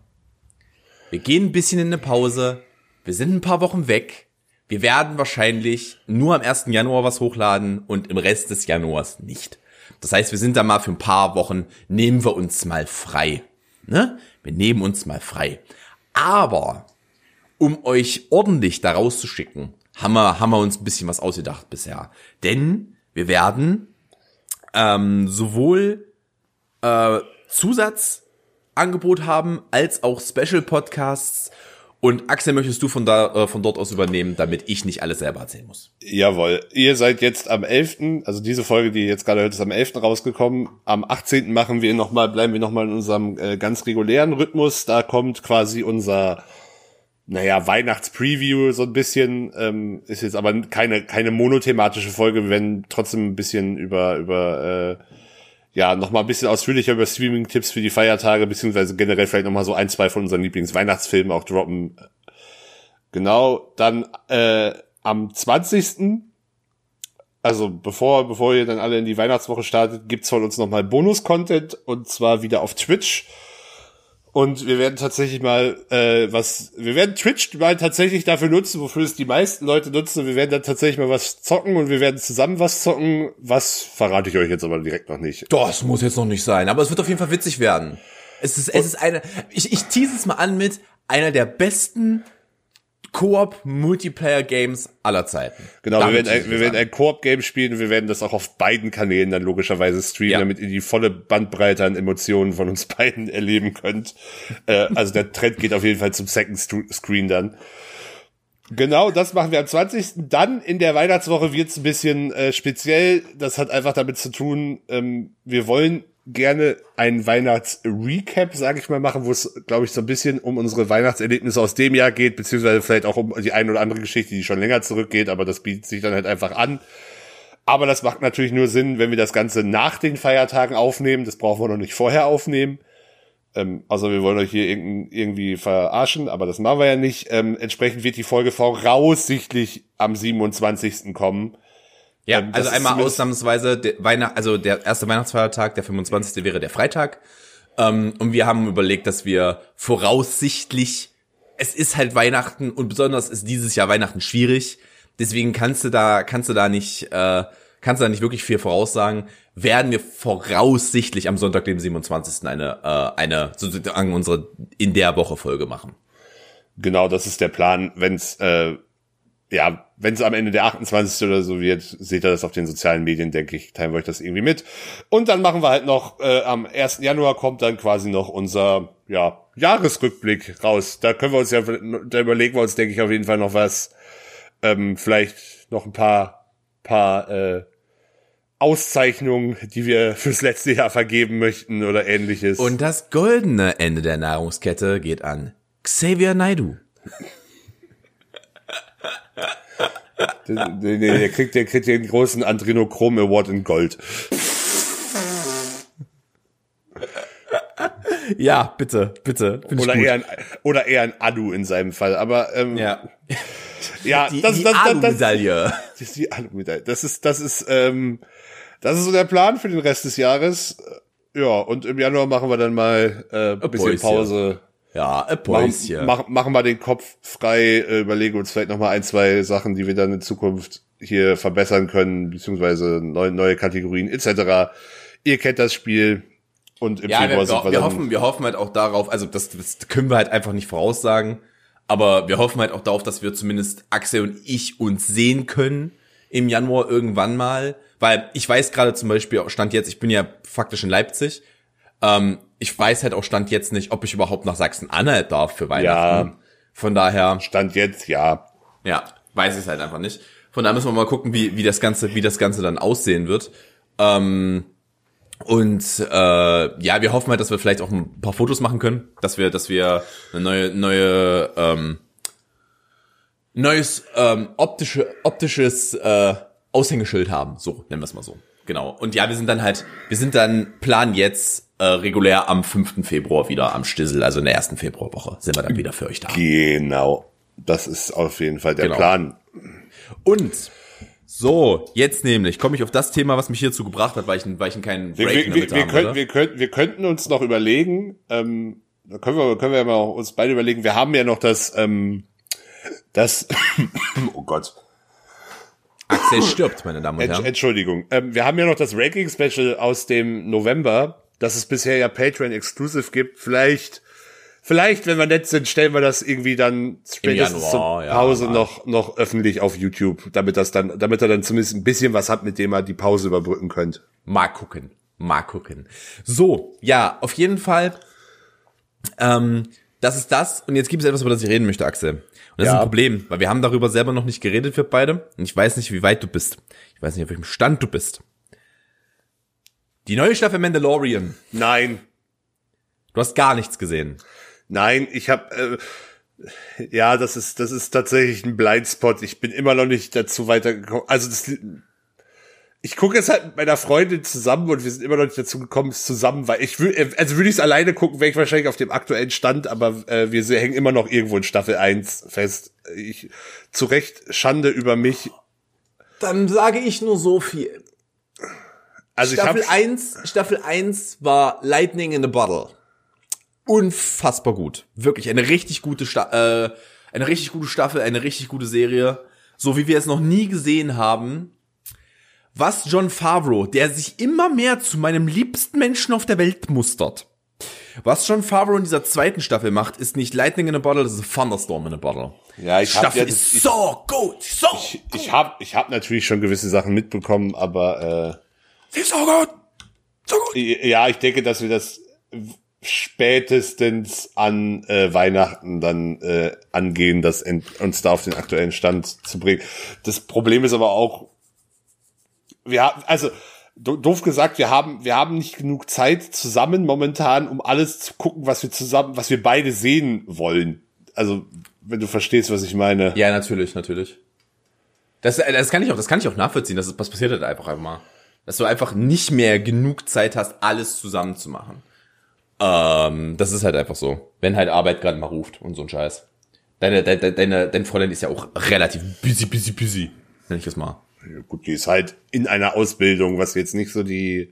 Wir gehen ein bisschen in eine Pause. Wir sind ein paar Wochen weg. Wir werden wahrscheinlich nur am 1. Januar was hochladen und im Rest des Januars nicht. Das heißt, wir sind da mal für ein paar Wochen, nehmen wir uns mal frei. Ne? Wir nehmen uns mal frei. Aber, um euch ordentlich da rauszuschicken, haben wir, haben wir uns ein bisschen was ausgedacht bisher. Denn wir werden ähm, sowohl äh, Zusatzangebot haben, als auch Special Podcasts. Und Axel, möchtest du von da äh, von dort aus übernehmen, damit ich nicht alles selber erzählen muss? Jawohl. Ihr seid jetzt am 11., also diese Folge, die ihr jetzt gerade hört, ist am 11. rausgekommen. Am 18. machen wir noch mal, bleiben wir nochmal in unserem äh, ganz regulären Rhythmus. Da kommt quasi unser naja, Weihnachtspreview so ein bisschen, ähm, ist jetzt aber keine, keine monothematische Folge. Wir werden trotzdem ein bisschen über, über äh, ja, noch mal ein bisschen ausführlicher über Streaming-Tipps für die Feiertage, beziehungsweise generell vielleicht noch mal so ein, zwei von unseren Lieblings-Weihnachtsfilmen auch droppen. Genau, dann äh, am 20. Also bevor, bevor ihr dann alle in die Weihnachtswoche startet, gibt's von uns noch mal Bonus-Content und zwar wieder auf Twitch. Und wir werden tatsächlich mal äh, was, wir werden Twitch mal tatsächlich dafür nutzen, wofür es die meisten Leute nutzen. Und wir werden dann tatsächlich mal was zocken und wir werden zusammen was zocken. Was verrate ich euch jetzt aber direkt noch nicht. Das muss jetzt noch nicht sein, aber es wird auf jeden Fall witzig werden. Es ist, es ist eine, ich, ich tease es mal an mit einer der besten Koop-Multiplayer-Games aller Zeiten. Genau, wir werden, ein, wir werden ein Koop-Game spielen und wir werden das auch auf beiden Kanälen dann logischerweise streamen, ja. damit ihr die volle Bandbreite an Emotionen von uns beiden erleben könnt. äh, also der Trend geht auf jeden Fall zum Second Screen dann. Genau, das machen wir am 20. Dann in der Weihnachtswoche wird's ein bisschen äh, speziell. Das hat einfach damit zu tun, ähm, wir wollen gerne ein Weihnachtsrecap, sage ich mal, machen, wo es, glaube ich, so ein bisschen um unsere Weihnachtserlebnisse aus dem Jahr geht, beziehungsweise vielleicht auch um die eine oder andere Geschichte, die schon länger zurückgeht, aber das bietet sich dann halt einfach an. Aber das macht natürlich nur Sinn, wenn wir das Ganze nach den Feiertagen aufnehmen. Das brauchen wir noch nicht vorher aufnehmen. Ähm, also wir wollen euch hier irgendwie verarschen, aber das machen wir ja nicht. Ähm, entsprechend wird die Folge voraussichtlich am 27. kommen. Ja, ähm, also einmal ausnahmsweise der Weihnacht, also der erste Weihnachtsfeiertag, der 25. wäre der Freitag. Ähm, und wir haben überlegt, dass wir voraussichtlich, es ist halt Weihnachten und besonders ist dieses Jahr Weihnachten schwierig. Deswegen kannst du da, kannst du da nicht, äh, kannst du da nicht wirklich viel voraussagen. Werden wir voraussichtlich am Sonntag, dem 27. eine, äh, eine sozusagen unsere in der Woche Folge machen. Genau, das ist der Plan. Wenn's äh, ja, wenn es am Ende der 28. oder so wird, seht ihr das auf den sozialen Medien, denke ich, teilen wir euch das irgendwie mit. Und dann machen wir halt noch, äh, am 1. Januar kommt dann quasi noch unser, ja, Jahresrückblick raus. Da können wir uns ja, da überlegen wir uns, denke ich, auf jeden Fall noch was, ähm, vielleicht noch ein paar, paar, äh, Auszeichnungen, die wir fürs letzte Jahr vergeben möchten oder ähnliches. Und das goldene Ende der Nahrungskette geht an Xavier Naidu. Der, der, der, kriegt, der kriegt den großen Adrenochrom Award in Gold. Ja, bitte, bitte. Oder eher, ein, oder eher ein Adu in seinem Fall. Aber ähm, ja, ja, die, das, die das, das, Alu-Medaille. Das, ist die Alu-Medaille. Das ist, das ist, ähm, das ist so der Plan für den Rest des Jahres. Ja, und im Januar machen wir dann mal äh, ein bisschen Pause. Ja, ein Päuschen. Machen, machen wir den Kopf frei, äh, überlegen uns vielleicht noch mal ein, zwei Sachen, die wir dann in Zukunft hier verbessern können, beziehungsweise neue, neue Kategorien etc. Ihr kennt das Spiel. Und im ja, Februar wir, wir, wir hoffen, wir hoffen halt auch darauf, also das, das können wir halt einfach nicht voraussagen, Aber wir hoffen halt auch darauf, dass wir zumindest Axel und ich uns sehen können im Januar irgendwann mal. Weil ich weiß gerade zum Beispiel, Stand jetzt, ich bin ja faktisch in Leipzig. Ähm, ich weiß halt auch Stand jetzt nicht, ob ich überhaupt nach Sachsen-Anhalt darf für Weihnachten. Ja. Von daher, Stand jetzt, ja. ja, weiß ich es halt einfach nicht. Von daher müssen wir mal gucken, wie, wie das Ganze, wie das Ganze dann aussehen wird. Ähm, und äh, ja, wir hoffen halt, dass wir vielleicht auch ein paar Fotos machen können, dass wir, dass wir eine neue, neue, ähm, neues ähm, optische, optisches äh, Aushängeschild haben. So nennen wir es mal so. Genau. Und ja, wir sind dann halt, wir sind dann plan jetzt äh, regulär am 5. Februar wieder am Stissel, also in der ersten Februarwoche sind wir dann wieder für euch da. Genau. Das ist auf jeden Fall der Genau. Plan. Und so, jetzt nämlich komme ich auf das Thema, was mich hierzu gebracht hat, weil ich, weil ich keinen Wir, Break wir, wir, wir, haben, könnten, wir, könnten, wir könnten uns noch überlegen, ähm, da können wir, können wir ja mal uns beide überlegen, wir haben ja noch das, ähm, das, oh Gott, Axel stirbt, meine Damen und Herren. Entschuldigung, ähm, wir haben ja noch das Ranking-Special aus dem November, das es bisher ja Patreon-exclusive gibt, vielleicht, vielleicht, wenn wir nett sind, stellen wir das irgendwie dann spätestens Januar, zur ja, Pause mal. noch, noch öffentlich auf YouTube, damit das dann, damit er dann zumindest ein bisschen was hat, mit dem er die Pause überbrücken könnt. Mal gucken. Mal gucken. So, ja, auf jeden Fall. Ähm, das ist das. Und jetzt gibt es etwas, über das ich reden möchte, Axel. Und das ist Ja. ein Problem, weil wir haben darüber selber noch nicht geredet, wir beide. Und ich weiß nicht, wie weit du bist. Ich weiß nicht, auf welchem Stand du bist. Die neue Staffel Mandalorian. Nein, Du hast gar nichts gesehen. Nein, ich habe äh, ja, das ist das ist tatsächlich ein Blindspot. Ich bin immer noch nicht dazu weitergekommen. Also das ich gucke es halt mit meiner Freundin zusammen und wir sind immer noch nicht dazu gekommen, es zusammen, weil ich würde also würde ich es alleine gucken, wäre ich wahrscheinlich auf dem aktuellen Stand, aber äh, wir hängen immer noch irgendwo in Staffel 1 fest. Ich zu Recht Schande über mich. Dann sage ich nur so viel. Also Staffel ich hab, 1, Staffel 1 war Lightning in a Bottle. Unfassbar gut. Wirklich eine richtig gute Sta äh, eine richtig gute Staffel, eine richtig gute Serie, so wie wir es noch nie gesehen haben. Was John Favreau, der sich immer mehr zu meinem liebsten Menschen auf der Welt mustert. Was John Favreau in dieser zweiten Staffel macht, ist nicht Lightning in a Bottle, das ist Thunderstorm in a Bottle. Ja, ich hab Staffel ja das- ist ich- so gut, so ich, ich habe ich hab natürlich schon gewisse Sachen mitbekommen, aber äh, Sie ist so gut, so gut. Ja, ich denke, dass wir das spätestens an äh, Weihnachten dann äh, angehen, das uns da auf den aktuellen Stand zu bringen. Das Problem ist aber auch, wir haben, also do doof gesagt, wir haben, wir haben nicht genug Zeit zusammen momentan, um alles zu gucken, was wir zusammen, was wir beide sehen wollen. Also, wenn du verstehst, was ich meine. Ja, natürlich, natürlich. Das, äh, das kann ich auch, das kann ich auch nachvollziehen. Das, ist, das passiert halt einfach einmal. Dass du einfach nicht mehr genug Zeit hast, alles zusammen zu machen. Ähm, das ist halt einfach so. Wenn halt Arbeit gerade mal ruft und so ein Scheiß. Deine, deine, deine, dein Fräulein ist ja auch relativ busy, busy, busy. Nenn ich das mal. Ja, Gut, die ist halt in einer Ausbildung, was jetzt nicht so die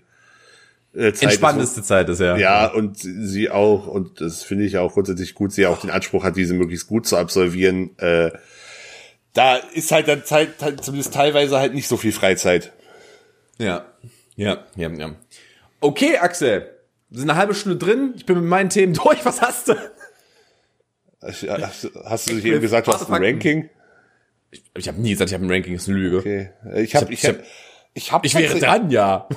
äh, Zeit ist, wo- Entspannendste Zeit ist ja. Ja, und sie auch, und das finde ich auch grundsätzlich gut, sie auch den Anspruch hat, diese möglichst gut zu absolvieren. Äh, da ist halt dann Zeit, zumindest teilweise halt nicht so viel Freizeit. Ja. Ja, ja, ja. Okay, Axel. Wir sind eine halbe Stunde drin. Ich bin mit meinen Themen durch. Was hast du? Hast, hast, hast du Ich eben gesagt, du hast ein. Ranking? Ich habe nie gesagt, ich habe ein Ranking. Das ist eine Lüge. Okay. Ich habe, ich habe, ich habe, Ich wäre dran, ja.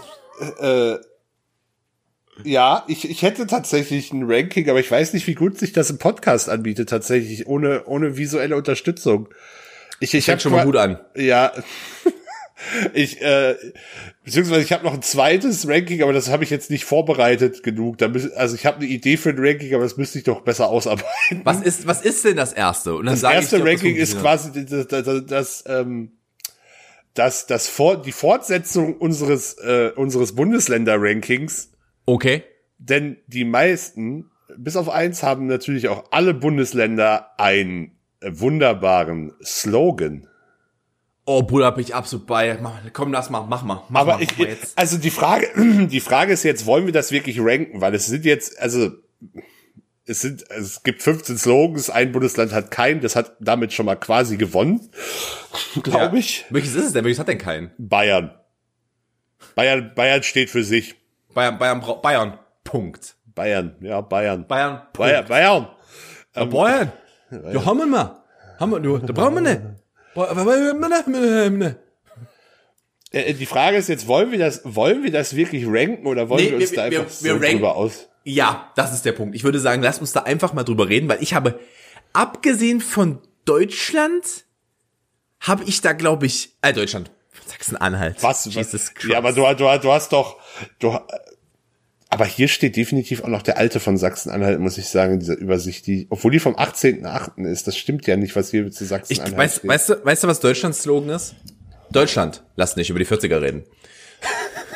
Ja, ich, ich hätte tatsächlich ein Ranking, aber ich weiß nicht, wie gut sich das im Podcast anbietet, tatsächlich, ohne, ohne visuelle Unterstützung. Ich, ich Fängt hab schon mal gut an. Ja. Ich, äh, beziehungsweise ich habe noch ein zweites Ranking, aber das habe ich jetzt nicht vorbereitet genug. Da müß, also ich habe eine Idee für ein Ranking, aber das müsste ich doch besser ausarbeiten. Was ist, was ist denn das erste? Und dann Das erste ich das Ranking ist quasi das, das, das, ähm, das, das vor, die Fortsetzung unseres, äh, unseres Bundesländer-Rankings, Okay. denn die meisten, bis auf eins, haben natürlich auch alle Bundesländer einen wunderbaren Slogan. Oh, Bruder, bin ich absolut bei. Mach, komm, lass mal, mach mal. Mach Aber mal, ich, mach mal jetzt. also die Frage, die Frage ist jetzt, wollen wir das wirklich ranken? Weil es sind jetzt, also es sind, es gibt 15 Slogans, ein Bundesland hat keinen, das hat damit schon mal quasi gewonnen, glaube Ja. ich. Welches ist es denn? Welches hat denn keinen? Bayern. Bayern, Bayern steht für sich. Bayern, Bayern, Bayern. Punkt. Bayern, ja, Bayern. Bayern. Punkt. Bayern, Bayern. Ja, Bayern. Ja, haben wir mal. Haben wir, da brauchen wir nicht. Aber- Äh, Die Frage ist jetzt, wollen wir das, wollen wir das wirklich ranken oder wollen Nee, wir uns wir- da wir- einfach wir so ranken- drüber aus? Ja, das ist der Punkt. Ich würde sagen, lass uns da einfach mal drüber reden, weil ich habe, abgesehen von Deutschland, habe ich da, glaube ich, äh, Deutschland, Sachsen-Anhalt. Was? Jesus Christ. Ja, aber du, du, du hast doch, du, aber hier steht definitiv auch noch der alte von Sachsen-Anhalt, muss ich sagen, in dieser Übersicht, die, obwohl die vom 18.8. ist, das stimmt ja nicht, was hier zu ich, Sachsen-Anhalt weißt, steht. weißt du, weißt du, was Deutschlands Slogan ist? Deutschland, lass nicht über die 40er reden.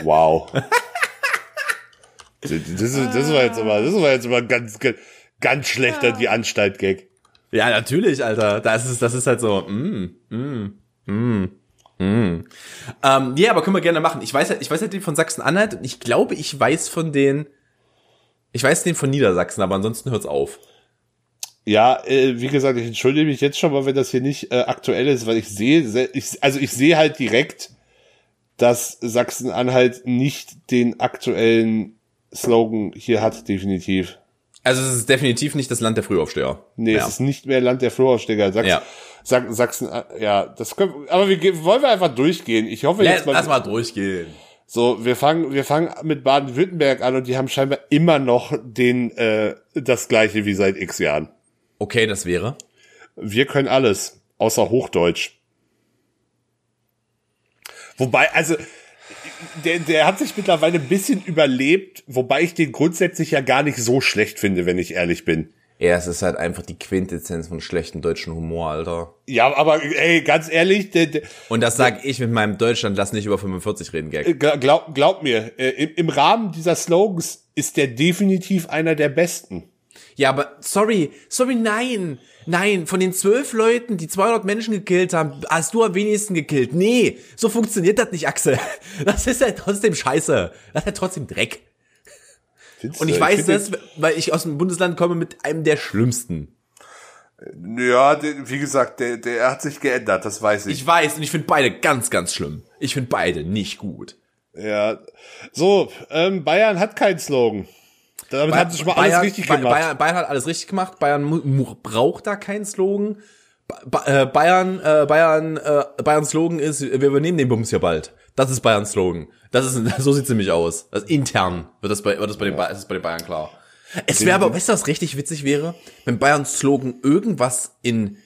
Wow. das, das, das war jetzt aber, das war jetzt aber ganz, ganz, ganz schlechter die Anstalt-Gag. Ja, natürlich, Alter. Das ist, das ist halt so, mm, mm, mm, mm. Ähm, ja, aber können wir gerne machen. Ich weiß halt, ich weiß halt den von Sachsen-Anhalt und ich glaube, ich weiß von den, ich weiß den von Niedersachsen, aber ansonsten hört's auf. Ja, äh, wie gesagt, ich entschuldige mich jetzt schon mal, wenn das hier nicht äh, aktuell ist, weil ich sehe, se- ich, also ich sehe halt direkt, dass Sachsen-Anhalt nicht den aktuellen Slogan hier hat, definitiv. Also es ist definitiv nicht das Land der Frühaufsteher. Nee, ja. es ist nicht mehr Land der Florausstecker. Sachsen, Ja. Sach- Sachsen, äh, ja, das können, aber wir wollen wir einfach durchgehen. Ich hoffe jetzt mal, lass mal durchgehen. so, wir fangen, wir fangen mit Baden-Württemberg an und die haben scheinbar immer noch den, äh, das gleiche wie seit x Jahren. Okay, das wäre. Wir können alles, außer Hochdeutsch. Wobei, also, der, der hat sich mittlerweile ein bisschen überlebt, wobei ich den grundsätzlich ja gar nicht so schlecht finde, wenn ich ehrlich bin. Ja, es ist halt einfach die Quintessenz von schlechten deutschen Humor, Alter. Ja, aber ey, ganz ehrlich, der, der, Und das sag ich mit meinem Deutschland, lass nicht über 45 reden, Gag. gla- glaub, glaub mir, äh, im, im Rahmen dieser Slogans ist der definitiv einer der besten. Ja, aber sorry, sorry, nein, nein, von den zwölf Leuten, die 200 Menschen gekillt haben, hast du am wenigsten gekillt. Nee, so funktioniert das nicht, Axel. Das ist halt trotzdem scheiße. Das ist halt trotzdem Dreck. Findest Und du? ich weiß finde- das, weil ich aus dem Bundesland komme mit einem der schlimmsten. Ja, wie gesagt, der, der hat sich geändert, das weiß ich. Ich weiß und ich finde beide ganz, ganz schlimm. Ich finde beide nicht gut. Ja. So, ähm, Bayern hat keinen Slogan. Damit haben sie schon mal alles Bayern, richtig Ba- gemacht. Bayern, Bayern hat alles richtig gemacht. Bayern braucht da keinen Slogan. Ba äh, Bayern, äh, Bayern, äh, Bayerns Slogan ist, wir übernehmen den Bums hier bald. Das ist Bayerns Slogan. Das ist, so sieht's nämlich aus. Das intern wird das bei, wird das bei den, Ba- ist bei den Bayern klar. Es wäre aber, weißt du, was richtig witzig wäre? Wenn Bayerns Slogan irgendwas in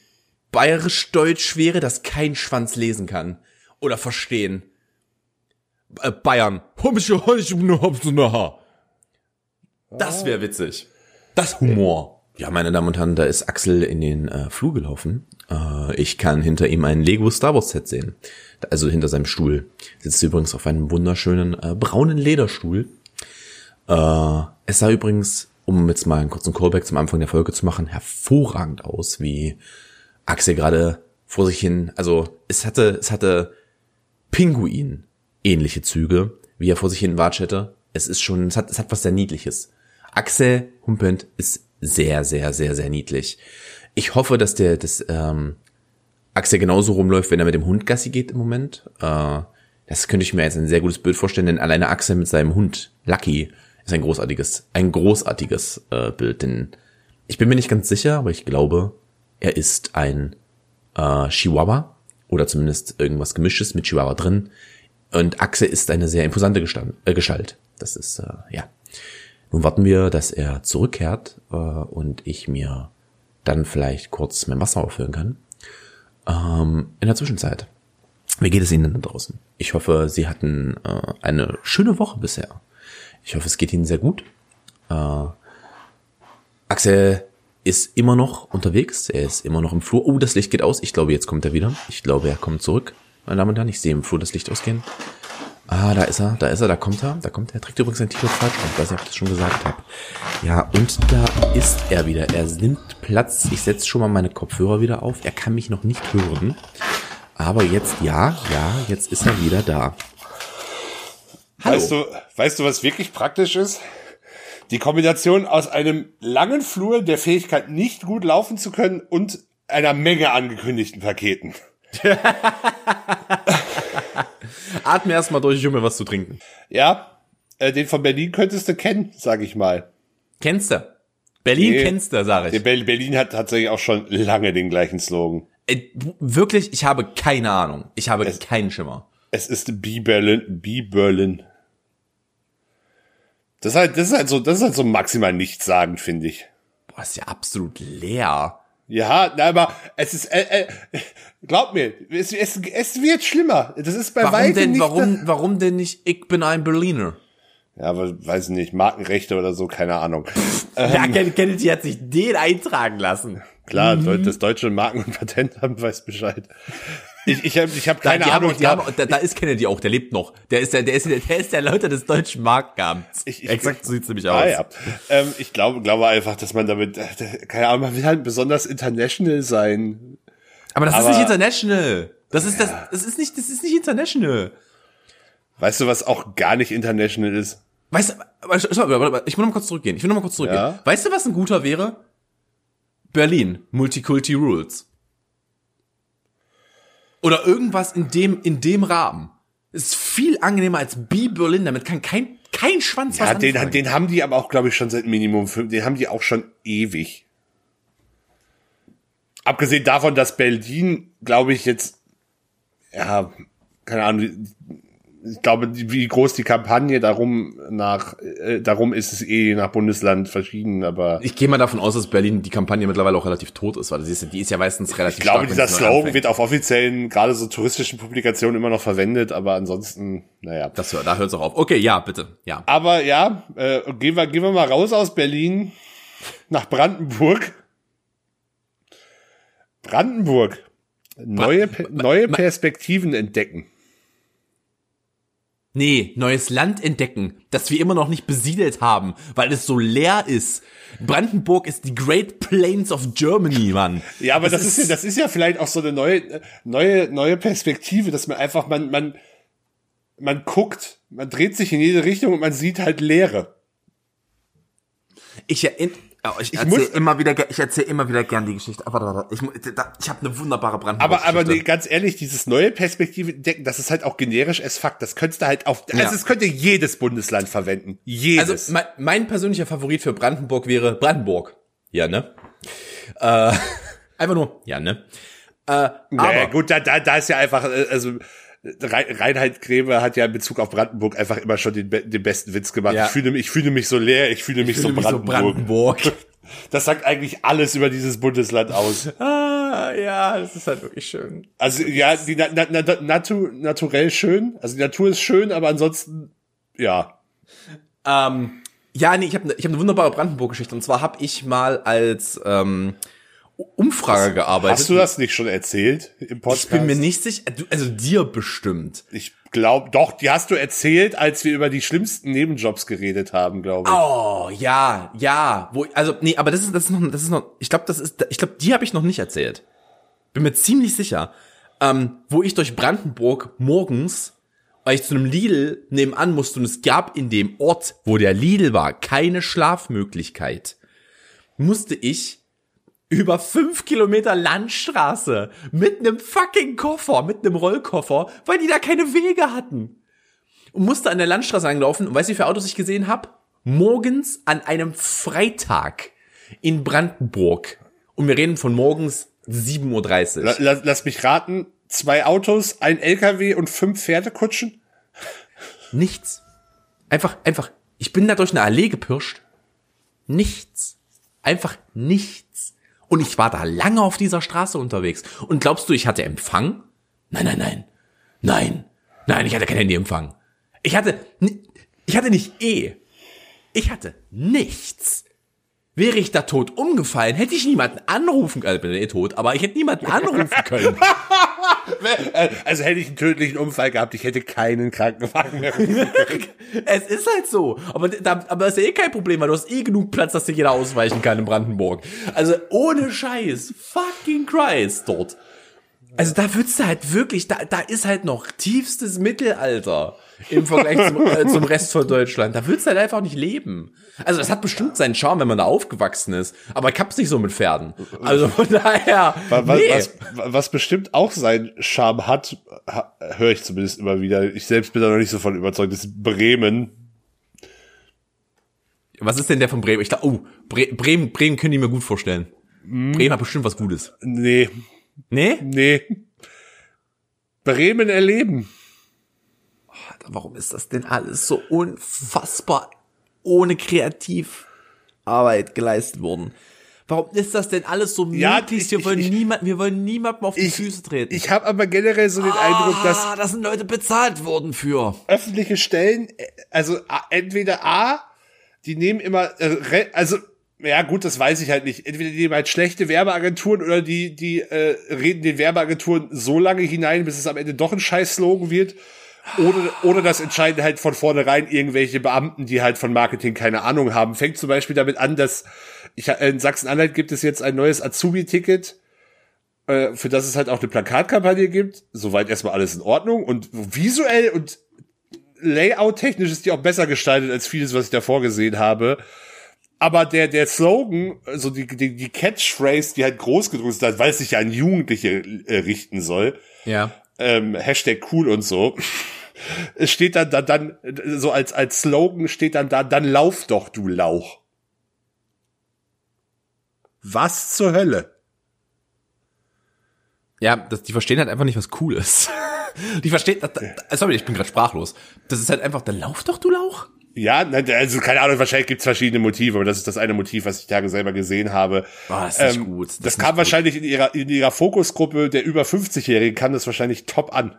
bayerisch-deutsch wäre, das kein Schwanz lesen kann. Oder verstehen. Äh, Bayern. Das wäre witzig. Das Humor. Ja, meine Damen und Herren, da ist Axel in den äh, Flur gelaufen. Äh, ich kann hinter ihm ein Lego Star Wars Set sehen. Also hinter seinem Stuhl. Sitzt übrigens auf einem wunderschönen äh, braunen Lederstuhl. Äh, es sah übrigens, um jetzt mal einen kurzen Callback zum Anfang der Folge zu machen, hervorragend aus, wie Axel gerade vor sich hin, also es hatte, es hatte Pinguin ähnliche Züge, wie er vor sich hin watschete. Es ist schon, es hat, es hat was sehr Niedliches. Axel Humpend ist sehr, sehr, sehr, sehr niedlich. Ich hoffe, dass der, das, ähm, Axel genauso rumläuft, wenn er mit dem Hund Gassi geht im Moment. Äh, das könnte ich mir jetzt ein sehr gutes Bild vorstellen, denn alleine Axel mit seinem Hund Lucky ist ein großartiges, ein großartiges äh, Bild. Denn ich bin mir nicht ganz sicher, aber ich glaube, er ist ein äh, Chihuahua oder zumindest irgendwas Gemischtes mit Chihuahua drin. Und Axel ist eine sehr imposante Gestand, äh, Gestalt. Das ist, äh, ja. Nun warten wir, dass er zurückkehrt äh, und ich mir dann vielleicht kurz mein Wasser auffüllen kann. Ähm, in der Zwischenzeit, wie geht es Ihnen da draußen? Ich hoffe, Sie hatten äh, eine schöne Woche bisher. Ich hoffe, es geht Ihnen sehr gut. Äh, Axel ist immer noch unterwegs. Er ist immer noch im Flur. Oh, das Licht geht aus. Ich glaube, jetzt kommt er wieder. Ich glaube, er kommt zurück. Meine Damen und Herren, ich sehe im Flur das Licht ausgehen. Ah, da ist er, da ist er, da kommt er, da kommt er. Er trägt übrigens ein T-Shirt falsch. Ich weiß nicht, ob ich das schon gesagt habe. Ja, und da ist er wieder. Er nimmt Platz. Ich setze schon mal meine Kopfhörer wieder auf. Er kann mich noch nicht hören. Aber jetzt, ja, ja, jetzt ist er wieder da. Hallo. Weißt du, weißt du, was wirklich praktisch ist? Die Kombination aus einem langen Flur, der Fähigkeit, nicht gut laufen zu können, und einer Menge angekündigten Paketen. Atme erstmal durch, ich hol mir was zu trinken. Ja, äh, den von Berlin könntest du kennen, sag ich mal. Kennst du? Berlin nee, kennst du, sag ich. Berlin hat tatsächlich auch schon lange den gleichen Slogan. Äh, wirklich, ich habe keine Ahnung. Ich habe es, keinen Schimmer. Es ist Be Berlin, Be Berlin. Das ist halt, das ist halt so, das ist halt so maximal nichtssagend, finde ich. Boah, ist ja absolut leer. Ja, aber es ist, äh, äh, glaub mir, es, es, es wird schlimmer. Das ist bei warum weitem denn, nicht. Warum, warum denn nicht, ich bin ein Berliner? Ja, aber weiß nicht, Markenrechte oder so, keine Ahnung. ja, ähm, Kennedy hat sich den eintragen lassen. Klar, mhm. das deutsche Marken- und Patentamt weiß Bescheid. Ich, ich habe ich hab keine da, Ahnung. Haben, da, haben, da, da, ist Kennedy auch, der lebt noch. Der ist der, der ist der, der ist der Leute des deutschen Markenamts. Ich, ich, Exakt so sieht's nämlich aus. Ah, ja. ähm, ich glaube, glaube einfach, dass man damit, äh, keine Ahnung, man will halt besonders international sein. Aber das Aber, ist nicht international. Das ist das, das ist nicht, das ist nicht international. Weißt du, was auch gar nicht international ist? Weißt du, ich will noch mal kurz zurückgehen. Ich will noch mal kurz zurückgehen. Ja? Weißt du, was ein guter wäre? Berlin, Multikulti Rules. Oder irgendwas in dem, in dem Rahmen. Ist viel angenehmer als Be Berlin, damit kann kein, kein Schwanz ja, was den, anfangen. den haben die aber auch, glaube ich, schon seit Minimum fünf, den haben die auch schon ewig. Abgesehen davon, dass Berlin, glaube ich, jetzt, ja, keine Ahnung, ich glaube, wie groß die Kampagne darum nach äh, darum ist es eh nach Bundesland verschieden, aber ich gehe mal davon aus, dass Berlin die Kampagne mittlerweile auch relativ tot ist, weil die ist, die ist ja meistens relativ Ich glaube, dieser Slogan wird auf offiziellen, gerade so touristischen Publikationen immer noch verwendet, aber ansonsten, naja. Das da hört es auch auf. Okay, ja, bitte, ja. Aber ja, äh, gehen wir gehen wir mal raus aus Berlin nach Brandenburg. Brandenburg. Neue, Bra neue Perspektiven entdecken. Nee, neues Land entdecken, das wir immer noch nicht besiedelt haben, weil es so leer ist. Brandenburg ist die Great Plains of Germany, Mann. Ja, aber das, das ist, ist ja, das ist ja vielleicht auch so eine neue, neue, neue Perspektive, dass man einfach, man, man, man guckt, man dreht sich in jede Richtung und man sieht halt Leere. Ich erinnere, ja, ich, ich erzähle immer wieder, ich erzähle immer wieder gern die Geschichte. Aber ich, ich habe eine wunderbare Brandenburg. Aber, aber nee, ganz ehrlich, dieses neue Perspektive entdecken, das ist halt auch generisch as fuck. Das könntest du halt auf, also ja. es könnte jedes Bundesland verwenden. Jedes. Also mein, mein persönlicher Favorit für Brandenburg wäre Brandenburg. Ja, ne? Äh, einfach nur, ja, ne? Äh, naja, aber, gut, da, da, da ist ja einfach, äh, also Reinhard Grebe hat ja in Bezug auf Brandenburg einfach immer schon den, den besten Witz gemacht. Ja. Ich, fühle, ich fühle mich so leer, ich fühle mich, ich fühle so, Brandenburg. so Brandenburg. Das sagt eigentlich alles über dieses Bundesland aus. Ah, ja, das ist halt wirklich schön. Also ja, die na, na, na, Natur, naturell schön. Also die Natur ist schön, aber ansonsten, ja. Ähm, ja, nee, ich habe ne, ich hab eine wunderbare Brandenburg-Geschichte. Und zwar habe ich mal als ähm, Umfrage gearbeitet. Hast du das nicht schon erzählt im Podcast? Ich bin mir nicht sicher, also dir bestimmt. Ich glaube, doch, die hast du erzählt, als wir über die schlimmsten Nebenjobs geredet haben, glaube ich. Oh, ja, ja, wo also nee, aber das ist das ist noch das ist noch ich glaube, das ist ich glaube, die habe ich noch nicht erzählt. Bin mir ziemlich sicher. Ähm, wo ich durch Brandenburg morgens weil ich zu einem Lidl nebenan musste und es gab in dem Ort, wo der Lidl war, keine Schlafmöglichkeit, musste ich über fünf Kilometer Landstraße mit einem fucking Koffer, mit einem Rollkoffer, weil die da keine Wege hatten. Und musste an der Landstraße angelaufen. Und weißt du, wie viele Autos ich gesehen habe? Morgens an einem Freitag in Brandenburg. Und wir reden von morgens 7.30 Uhr. Lass, lass mich raten, zwei Autos, ein LKW und fünf Pferdekutschen? Nichts. Einfach, einfach, ich bin da durch eine Allee gepirscht. Nichts. Einfach nichts. Und ich war da lange auf dieser Straße unterwegs. Und glaubst du, ich hatte Empfang? Nein, nein, nein. Nein. Nein, ich hatte kein Handyempfang. Ich hatte, ich hatte nicht eh. Ich hatte nichts. Wäre ich da tot umgefallen, hätte ich niemanden anrufen können. Ich bin eh tot, aber ich hätte niemanden anrufen können. also hätte ich einen tödlichen Unfall gehabt, ich hätte keinen Krankenwagen mehr. es ist halt so. Aber, da, aber das ist ja eh kein Problem, weil du hast eh genug Platz, dass dir jeder ausweichen kann in Brandenburg. Also ohne Scheiß. Fucking Christ dort. Also da würdest du halt wirklich, da, da ist halt noch tiefstes Mittelalter im Vergleich zum, äh, zum Rest von Deutschland. Da willst du halt einfach nicht leben. Also das hat bestimmt seinen Charme, wenn man da aufgewachsen ist. Aber ich hab's nicht so mit Pferden. Also von daher. Was, nee. was, was bestimmt auch seinen Charme hat, höre ich zumindest immer wieder. Ich selbst bin da noch nicht so von überzeugt, ist Bremen. Was ist denn der von Bremen? Ich dachte, oh, Bre Bremen, Bremen können die mir gut vorstellen. Hm. Bremen hat bestimmt was Gutes. Nee, Nee? nee. Bremen erleben. Warum ist das denn alles so unfassbar ohne Kreativarbeit geleistet worden? Warum ist das denn alles so Ja, möglich? ich- Wir wollen ich- niemand, wir wollen niemandem auf die Ich, Füße treten. ich habe aber generell so den Eindruck, dass ah, da sind Leute bezahlt worden für. öffentliche Stellen, also entweder A, die nehmen immer, äh, also ja gut, das weiß ich halt nicht. Entweder die nehmen halt schlechte Werbeagenturen oder die, die äh, reden den Werbeagenturen so lange hinein, bis es am Ende doch ein Scheiß-Slogan wird. Oder, oder das entscheiden halt von vornherein irgendwelche Beamten, die halt von Marketing keine Ahnung haben. Fängt zum Beispiel damit an, dass ich, äh, in Sachsen-Anhalt gibt es jetzt ein neues Azubi-Ticket, äh, für das es halt auch eine Plakatkampagne gibt. Soweit erstmal alles in Ordnung. Und visuell und Layout-technisch ist die auch besser gestaltet als vieles, was ich davor gesehen habe. Aber der, der Slogan, also die, die, die Catchphrase, die halt groß gedruckt ist, weil es sich ja an Jugendliche äh, richten soll, Ja. Ähm, Hashtag cool und so, es steht dann, dann, dann, so als, als Slogan steht dann da, dann lauf doch, du Lauch. Was zur Hölle? Ja, das, die verstehen halt einfach nicht, was cool ist. Die verstehen, das, das, sorry, ich bin gerade sprachlos. Das ist halt einfach, dann lauf doch, du Lauch. Ja, also keine Ahnung, wahrscheinlich gibt's verschiedene Motive, aber das ist das eine Motiv, was ich Tage selber gesehen habe. Ah, das ist nicht gut. Das Das, kam gut. wahrscheinlich in ihrer, in ihrer Fokusgruppe der über 50-Jährigen, kam das wahrscheinlich top an.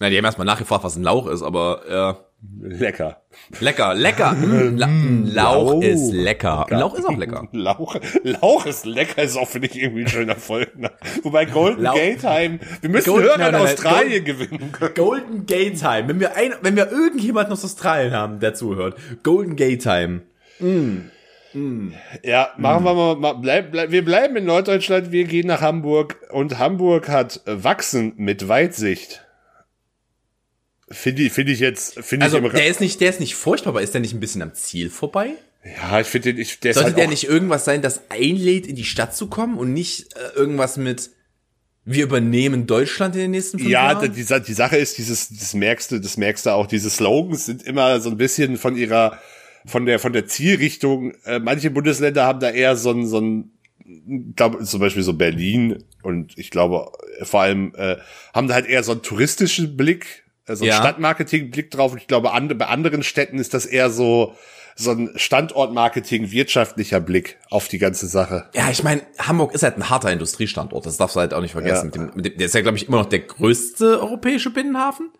Na, die haben erstmal nachgefragt, was ein Lauch ist, aber ja. Lecker. Lecker, lecker. Mm, La Lauch ist lecker. Ein Lauch ist auch lecker. Lauch, Lauch ist lecker, ist auch, finde ich, irgendwie ein schöner Folgender. Wobei Golden Lauch. Gate Time, wir müssen Golden- Hörer nein, in nein, Australien gewinnen können. Golden Gate Time. Wenn wir ein, wenn wir irgendjemanden aus Australien haben, der zuhört. Golden Gate Time. Ja, machen wir mal, mal bleib, bleib, wir bleiben in Norddeutschland, wir gehen nach Hamburg und Hamburg hat Wachsen mit Weitsicht. Finde ich, finde ich jetzt, finde Also, ich immer, der ist nicht, der ist nicht furchtbar, aber ist der nicht ein bisschen am Ziel vorbei? ja, ich finde den, ich, der ist Sollte halt der nicht irgendwas sein, das einlädt, in die Stadt zu kommen und nicht äh, irgendwas mit wir übernehmen Deutschland in den nächsten fünf Ja, Jahren? die, Sa- die Sache ist, dieses, das merkst du, das merkst du auch, diese Slogans sind immer so ein bisschen von ihrer, von der, von der Zielrichtung. Äh, manche Bundesländer haben da eher so ein, so ein, glaub, zum Beispiel so Berlin und ich glaube äh, vor allem äh, haben da halt eher so einen touristischen Blick, so einen Ja. Stadtmarketing-Blick drauf. Und ich glaube, an, bei anderen Städten ist das eher so so ein Standortmarketing, wirtschaftlicher Blick auf die ganze Sache. Ja, ich meine, Hamburg ist halt ein harter Industriestandort. Das darfst du halt auch nicht vergessen. Ja. Mit dem, mit dem, der ist ja, glaube ich, immer noch der größte europäische Binnenhafen.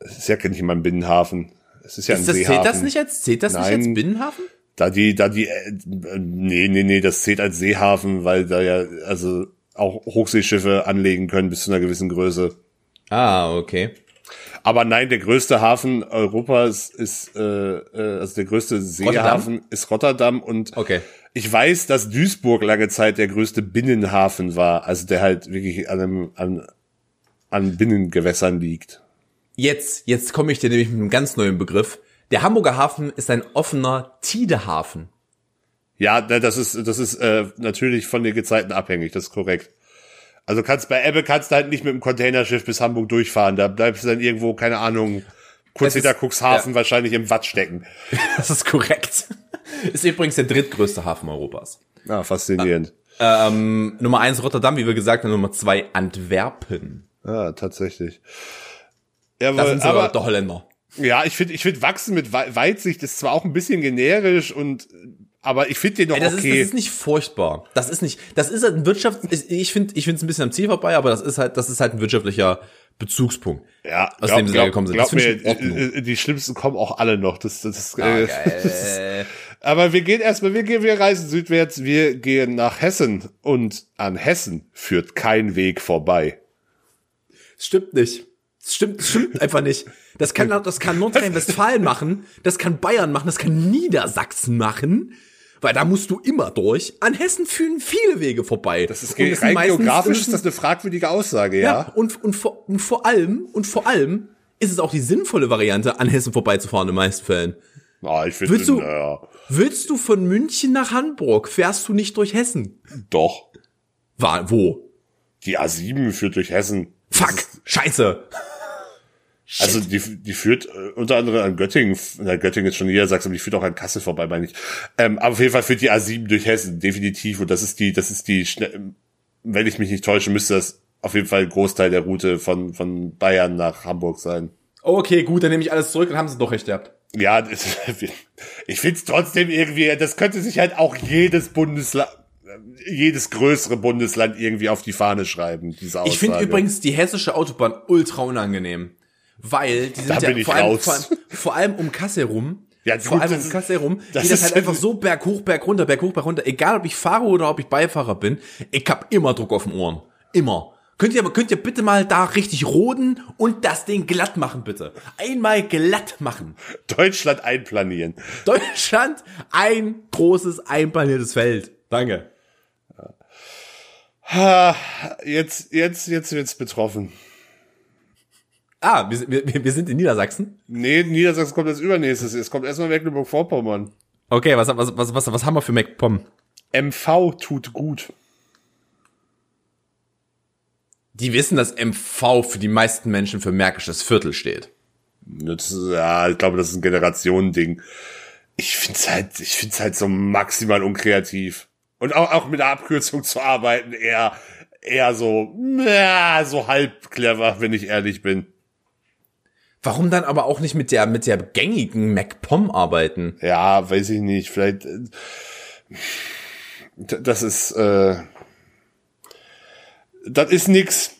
Es ist ja nicht immer ein Binnenhafen. Es ist ja ein Ist das, Seehafen. zählt das nicht als, zählt das nicht Nein. als Binnenhafen? Da die, da die, äh, nee, nee, nee, das zählt als Seehafen, weil da ja, also auch Hochseeschiffe anlegen können bis zu einer gewissen Größe. Ah, okay. Aber nein, der größte Hafen Europas ist, äh, äh, also der größte Seehafen ist Rotterdam und Okay. ich weiß, dass Duisburg lange Zeit der größte Binnenhafen war, also der halt wirklich an, einem, an, an Binnengewässern liegt. Jetzt, jetzt komme ich dir nämlich mit einem ganz neuen Begriff. Der Hamburger Hafen ist ein offener Tidehafen. Ja, da- das ist, das ist äh, natürlich von den Gezeiten abhängig, das ist korrekt. Also kannst bei Ebbe kannst du halt nicht mit dem Containerschiff bis Hamburg durchfahren. Da bleibst du dann irgendwo, keine Ahnung, kurz hinter Cuxhaven wahrscheinlich im Watt stecken. Das ist korrekt. Ist übrigens der drittgrößte Hafen Europas. Ah, faszinierend. Ähm, Nummer eins Rotterdam, wie wir gesagt haben, Nummer zwei Antwerpen. Ah, tatsächlich. Da Jawohl, sind sogar aber der Holländer. ja, ich finde, ich finde Wachsen mit Wei- Weitsicht ist zwar auch ein bisschen generisch und, aber ich finde den noch Ey, das, ist, okay. das ist nicht furchtbar. Das ist nicht, das ist halt ein Wirtschafts, ich finde, ich finde es ein bisschen am Ziel vorbei, aber das ist halt, das ist halt ein wirtschaftlicher Bezugspunkt. ja, aus dem sie da gekommen sind. Glaub Das mir, äh, äh, die schlimmsten kommen auch alle noch. Das, das, ist, Ah, äh, das ist, Aber wir gehen erstmal, wir gehen, wir reisen südwärts, wir gehen nach Hessen und an Hessen führt kein Weg vorbei. Stimmt nicht. Das stimmt, das stimmt einfach nicht. Das kann, das kann Nordrhein-Westfalen machen, das kann Bayern machen, das kann Niedersachsen machen, weil da musst du immer durch. An Hessen führen viele Wege vorbei. Das ist Und das rein geografisch ist das eine fragwürdige Aussage, ja, ja. und, und, vor, und vor allem, und vor allem ist es auch die sinnvolle Variante, an Hessen vorbeizufahren in den meisten Fällen. Ah, ich finde, Willst du- naja, Willst du von München nach Hamburg, fährst du nicht durch Hessen? doch. War, wo? Die A7 führt durch Hessen. Fuck, scheiße. Also die, die führt äh, unter anderem an Göttingen, na, Göttingen ist schon Niedersachsen, aber die führt auch an Kassel vorbei, meine ich. Ähm, aber auf jeden Fall führt die A7 durch Hessen, definitiv. Und das ist die, das ist die, schnell, wenn ich mich nicht täusche, müsste das auf jeden Fall ein Großteil der Route von, von Bayern nach Hamburg sein. Okay, gut, dann nehme ich alles zurück, dann haben sie doch recht gehabt. Ja, ich find's trotzdem irgendwie, das könnte sich halt auch jedes Bundesland, jedes größere Bundesland irgendwie auf die Fahne schreiben, diese Aussage. Ich finde übrigens die hessische Autobahn ultra unangenehm. Weil die Da sind bin ja ich vor allem, raus. vor, allem, vor allem um Kassel rum. Ja, vor gut, allem um Kassel rum, das geht das halt einfach so berg hoch, berg runter, berg hoch, berg runter. Egal ob ich fahre oder ob ich Beifahrer bin, ich hab immer Druck auf den Ohren. Immer. Könnt ihr aber, könnt ihr bitte mal da richtig roden und das Ding glatt machen, bitte. Einmal glatt machen. Deutschland einplanieren. Deutschland, ein großes, einplaniertes Feld. Danke. Jetzt, jetzt, jetzt wird's betroffen. Ah, wir, sind- wir, wir sind in Niedersachsen. Nee, Niedersachsen kommt als übernächstes. Es kommt erstmal Mecklenburg-Vorpommern. Okay, was, was, was, was, was haben wir für MacPom? MV tut gut. Die wissen, dass MV für die meisten Menschen für Märkisches Viertel steht. Das, ja, ich glaube, das ist ein Generationending. Ich find's halt, ich find's halt so maximal unkreativ. Und auch, auch mit der Abkürzung zu arbeiten, eher, eher so, ja, so halb clever, wenn ich ehrlich bin. Warum dann aber auch nicht mit der, mit der gängigen MacPom arbeiten? Ja, weiß ich nicht, vielleicht, äh, das ist, äh, das ist nix.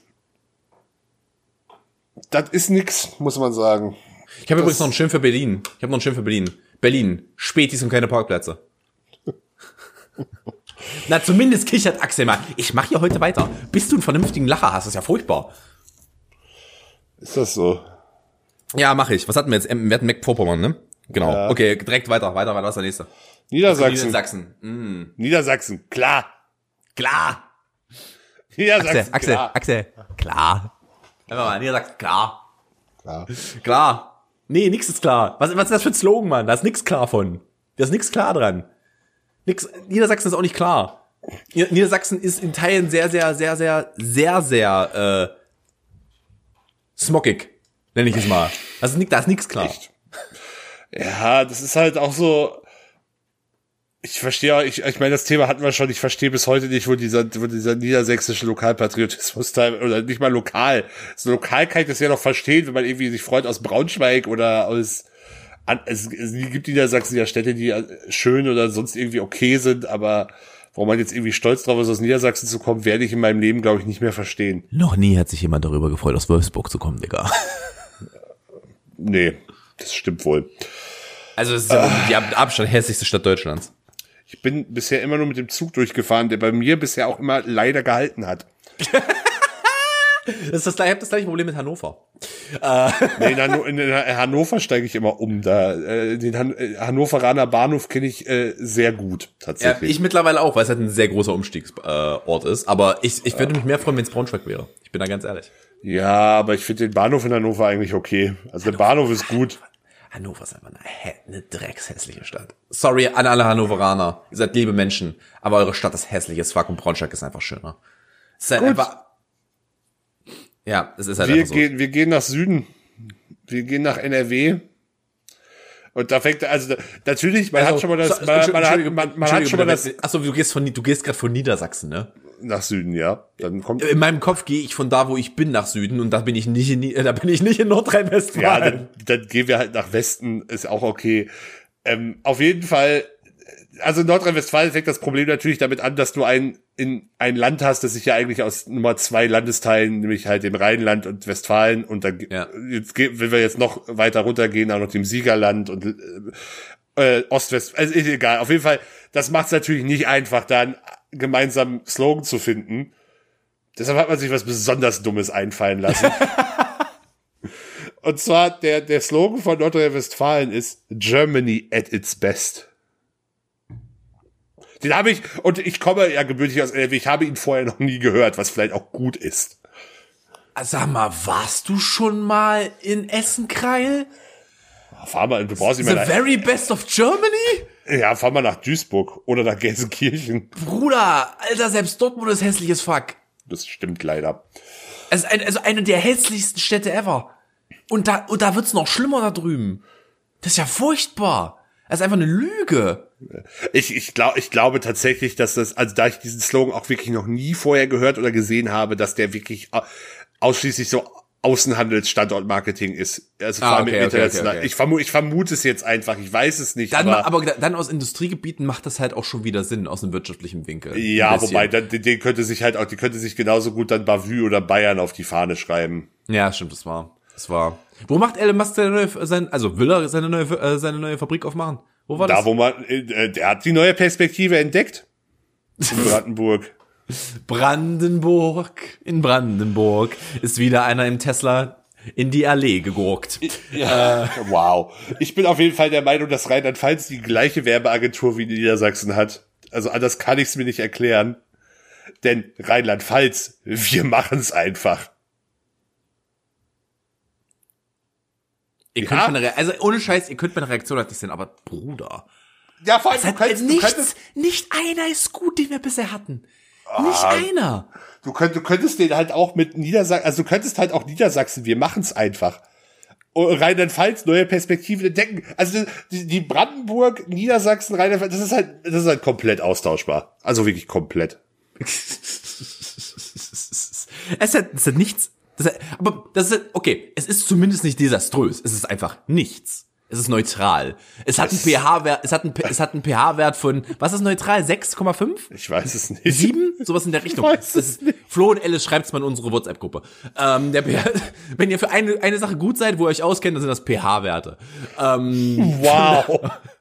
Das ist nix, muss man sagen. Ich habe übrigens noch einen Schirm für Berlin. Ich habe noch einen Schirm für Berlin. Berlin. Spätis und keine Parkplätze. Na, zumindest kichert Axel mal. Ich mache hier heute weiter. Bis du einen vernünftigen Lacher hast, das ist ja furchtbar. Ist das so? Ja, mache ich. Was hatten wir jetzt? Wir hatten Mac-Vorpommern, ne? Genau. Ja. Okay, direkt weiter, weiter, weiter. Was ist der nächste? Niedersachsen. Niedersachsen. Mm. Niedersachsen, klar. Klar. Niedersachsen, Axel, Axel, klar. Axel. Klar. Einfach mal, Niedersachsen, klar. klar. Klar. Nee, nix ist klar. Was, was ist das für ein Slogan, Mann? Da ist nix klar von. Da ist nix klar dran. Nix, Niedersachsen ist auch nicht klar. Nieder- Niedersachsen ist in Teilen sehr, sehr, sehr, sehr, sehr, sehr, äh, smockig. Nenne ich es mal. Das ist, nix- da ist nix klar. Echt? Ja, das ist halt auch so. Ich verstehe auch, ich, ich meine, das Thema hatten wir schon, ich verstehe bis heute nicht, wo dieser, wo dieser niedersächsische Lokalpatriotismus teil- oder nicht mal lokal. So lokal kann ich das ja noch verstehen, wenn man irgendwie sich freut aus Braunschweig oder aus, es, es gibt Niedersachsen ja Städte, die äh, schön oder sonst irgendwie okay sind, aber warum man jetzt irgendwie stolz drauf ist, aus Niedersachsen zu kommen, werde ich in meinem Leben, glaube ich, nicht mehr verstehen. Noch nie hat sich jemand darüber gefreut, aus Wolfsburg zu kommen, Digga. Nee, das stimmt wohl. Also, es ist ja wirklich die ab Abstand hässlichste Stadt Deutschlands. Ich bin bisher immer nur mit dem Zug durchgefahren, der bei mir bisher auch immer leider gehalten hat. Das ist das, ich habe das gleiche Problem mit Hannover. Nee, in, Hanno in Hannover steige ich immer um. Da äh, den Han äh, Hannoveraner Bahnhof kenne ich äh, sehr gut Ja, tatsächlich. ich mittlerweile auch, weil es halt ein sehr großer Umstiegsort äh, ist. Aber ich, ich würde mich mehr freuen, wenn es Braunschweig wäre. Ich bin da ganz ehrlich. Ja, aber ich finde den Bahnhof in Hannover eigentlich okay. Also der Bahnhof ist gut. Hannover ist einfach eine, eine dreckshässliche Stadt. Sorry an alle Hannoveraner. Ihr seid liebe Menschen. Aber eure Stadt ist hässlich as fuck und Braunschweig ist einfach schöner. Es ist halt einfach. Ja, es ist halt Wir so. gehen, wir gehen nach Süden. Wir gehen nach NRW. Und da fängt also natürlich, man hat schon mal das, Also, man, man, hat, man, man hat schon mal das Achso, du gehst von, du gehst gerade von Niedersachsen, ne? nach Süden, ja. Dann kommt In meinem Kopf gehe ich von da, wo ich bin, nach Süden und da bin ich nicht in, da bin ich nicht in Ja, Nordrhein-Westfalen. dann, dann gehen wir halt nach Westen, ist auch okay. Ähm, auf jeden Fall, also in Nordrhein-Westfalen fängt das Problem natürlich damit an, dass du ein, in ein Land hast, das sich ja eigentlich aus Nummer zwei Landesteilen, nämlich halt dem Rheinland und Westfalen und dann, Ja. jetzt, wenn wir jetzt noch weiter runtergehen, auch noch dem Siegerland und äh, Ostwest, also ist egal. Auf jeden Fall, das macht es natürlich nicht einfach, da einen gemeinsamen Slogan zu finden. Deshalb hat man sich was besonders Dummes einfallen lassen. Und zwar, der, der Slogan von Nordrhein-Westfalen ist Germany at its best. Den habe ich, und ich komme ja gebürtig aus NRW, ich habe ihn vorher noch nie gehört, was vielleicht auch gut ist. Sag mal, warst du schon mal in Essen-Kreil? Fahr mal, du brauchst nicht The mehr nach, very best of Germany? ja, fahr mal nach Duisburg oder nach Gelsenkirchen. Bruder, Alter, selbst Dortmund ist hässliches Fuck. Das stimmt leider. Es ist ein, also eine der hässlichsten Städte ever. Und da, und da wird's noch schlimmer da drüben. Das ist ja furchtbar. Das ist einfach eine Lüge. Ich, ich, glaub, ich glaube tatsächlich, dass das, also da ich diesen Slogan auch wirklich noch nie vorher gehört oder gesehen habe, dass der wirklich au- ausschließlich so Außenhandelsstandortmarketing ist. Also Ah, vor allem okay, international. okay, okay. Ich, vermute, ich vermute es jetzt einfach, ich weiß es nicht. Dann, aber, aber, dann aus Industriegebieten macht das halt auch schon wieder Sinn aus einem wirtschaftlichen Winkel. ja, wobei, dann, den könnte sich halt auch, die könnte sich genauso gut dann Bavü oder Bayern auf die Fahne schreiben. Ja, stimmt, das war. Das war. Wo macht Elon Musk seine neue, sein, also will er seine neue, äh, seine neue Fabrik aufmachen? Wo war Da, das? wo man, äh, der hat die neue Perspektive entdeckt. In Brandenburg. Brandenburg. In Brandenburg ist wieder einer im Tesla in die Allee gegurkt. Ja. Wow. Ich bin auf jeden Fall der Meinung, dass Rheinland-Pfalz die gleiche Werbeagentur wie Niedersachsen hat. Also anders kann ich es mir nicht erklären. Denn Rheinland-Pfalz, wir machen's einfach. Ihr Ja. könnt meine Re also ohne Scheiß, ihr könnt meine Reaktion halt nicht sehen, aber Bruder. Ja, vor allem, du könntest, du, nichts, könntest, nicht einer ist gut, den wir bisher hatten. Ah. Nicht einer. du, könntest, du könntest den halt auch mit Niedersachsen, also du könntest halt auch Niedersachsen, wir machen's einfach. Und Rheinland-Pfalz, neue Perspektiven entdecken. Also die, die Brandenburg, Niedersachsen, Rheinland-Pfalz, das ist halt, das ist halt komplett austauschbar. Also wirklich komplett. Es hat, es hat nichts. Das aber das ist, okay, es ist zumindest nicht desaströs. Es ist einfach nichts. Es ist neutral. Es hat einen pH-Wert, es hat einen, es hat einen pH-Wert von, was ist neutral? 6,5? Ich weiß es nicht. Sieben? Sowas in der Richtung. weiß Das es ist, Flo und Alice schreibt's mal in unsere WhatsApp-Gruppe. Ähm, der pH, wenn ihr für eine, eine Sache gut seid, wo ihr euch auskennt, dann sind das pH-Werte. Ähm, Wow.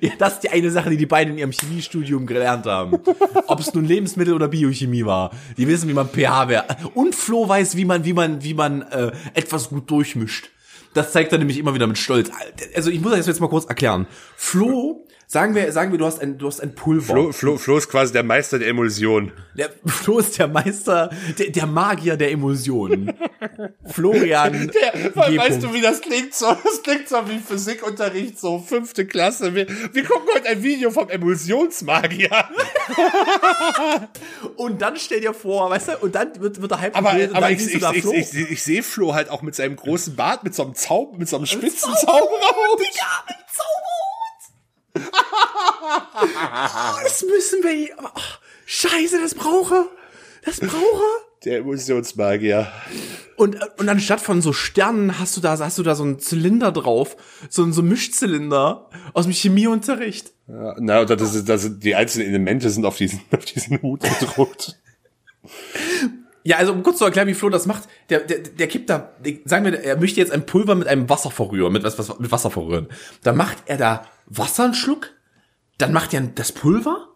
ja, das ist die eine Sache, die die beiden in ihrem Chemiestudium gelernt haben. Ob es nun Lebensmittel oder Biochemie war. Die wissen, wie man pH-Wert. Und Flo weiß, wie man, wie man, wie man äh, etwas gut durchmischt. Das zeigt er nämlich immer wieder mit Stolz. Also ich muss das jetzt mal kurz erklären. Flo, sagen wir, sagen wir, du hast ein, du hast ein Pulver. Flo, Flo, Flo ist quasi der Meister der Emulsion. Der Flo ist der Meister, der, der Magier der Emulsionen. Florian. G. weißt du, wie das klingt? So, das klingt so wie Physikunterricht, so fünfte Klasse. Wir, wir gucken heute ein Video vom Emulsionsmagier. und dann stell dir vor, weißt du, und dann wird, wird er halb Aber, aber dann ich, siehst ich, du da ich, Flo. ich, ich, ich sehe Flo halt auch mit seinem großen Bart, mit so einem Zauber, mit so einem spitzen Zauberhut. Digga, mit Zauberhut. Das müssen wir. Oh, scheiße, das brauche. Das brauche. Der Emulsionsmagier. Und, und anstatt von so Sternen hast du da, hast du da so einen Zylinder drauf. So, ein so ein Mischzylinder aus dem Chemieunterricht. Ja, na, das ist, das sind, die einzelnen Elemente sind auf diesen, auf diesen Hut gedruckt. Ja, also um kurz zu erklären, wie Flo das macht, der, der, der kippt da, der- sagen wir, er möchte jetzt ein Pulver mit einem Wasser verrühren, mit was, was mit Wasser verrühren. Dann macht er da Wasser einen Schluck, dann macht er das Pulver,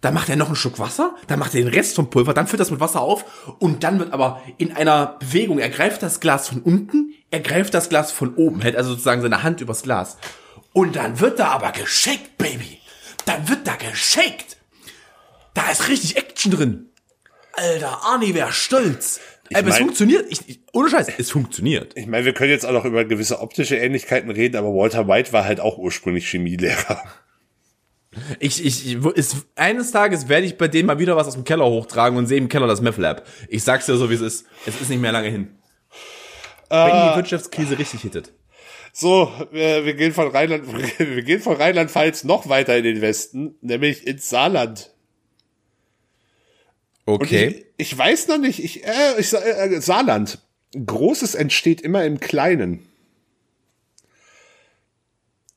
dann macht er noch einen Schluck Wasser, dann macht er den Rest vom Pulver, dann füllt das mit Wasser auf und dann wird aber in einer Bewegung, er greift das Glas von unten, er greift das Glas von oben, hält also sozusagen seine Hand übers Glas. Und dann wird da aber geschickt, Baby. Dann wird da geschickt. Da ist richtig Action drin. Alter, Arnie wäre stolz. Ey, aber es mein- funktioniert. Ich, ich, ohne Scheiß, es funktioniert. Ich meine, wir können jetzt auch noch über gewisse optische Ähnlichkeiten reden, aber Walter White war halt auch ursprünglich Chemielehrer. Ich, ich, ich ist, eines Tages werde ich bei denen mal wieder was aus dem Keller hochtragen und sehe im Keller das Meth Lab. Ich sag's dir so, wie es ist. Es ist nicht mehr lange hin. Wenn die Wirtschaftskrise richtig hittet. So, wir, wir gehen von Rheinland, wir gehen von Rheinland-Pfalz noch weiter in den Westen, nämlich ins Saarland. Okay. ich, ich weiß noch nicht, ich, äh, ich sa- äh, Saarland. Großes entsteht immer im Kleinen.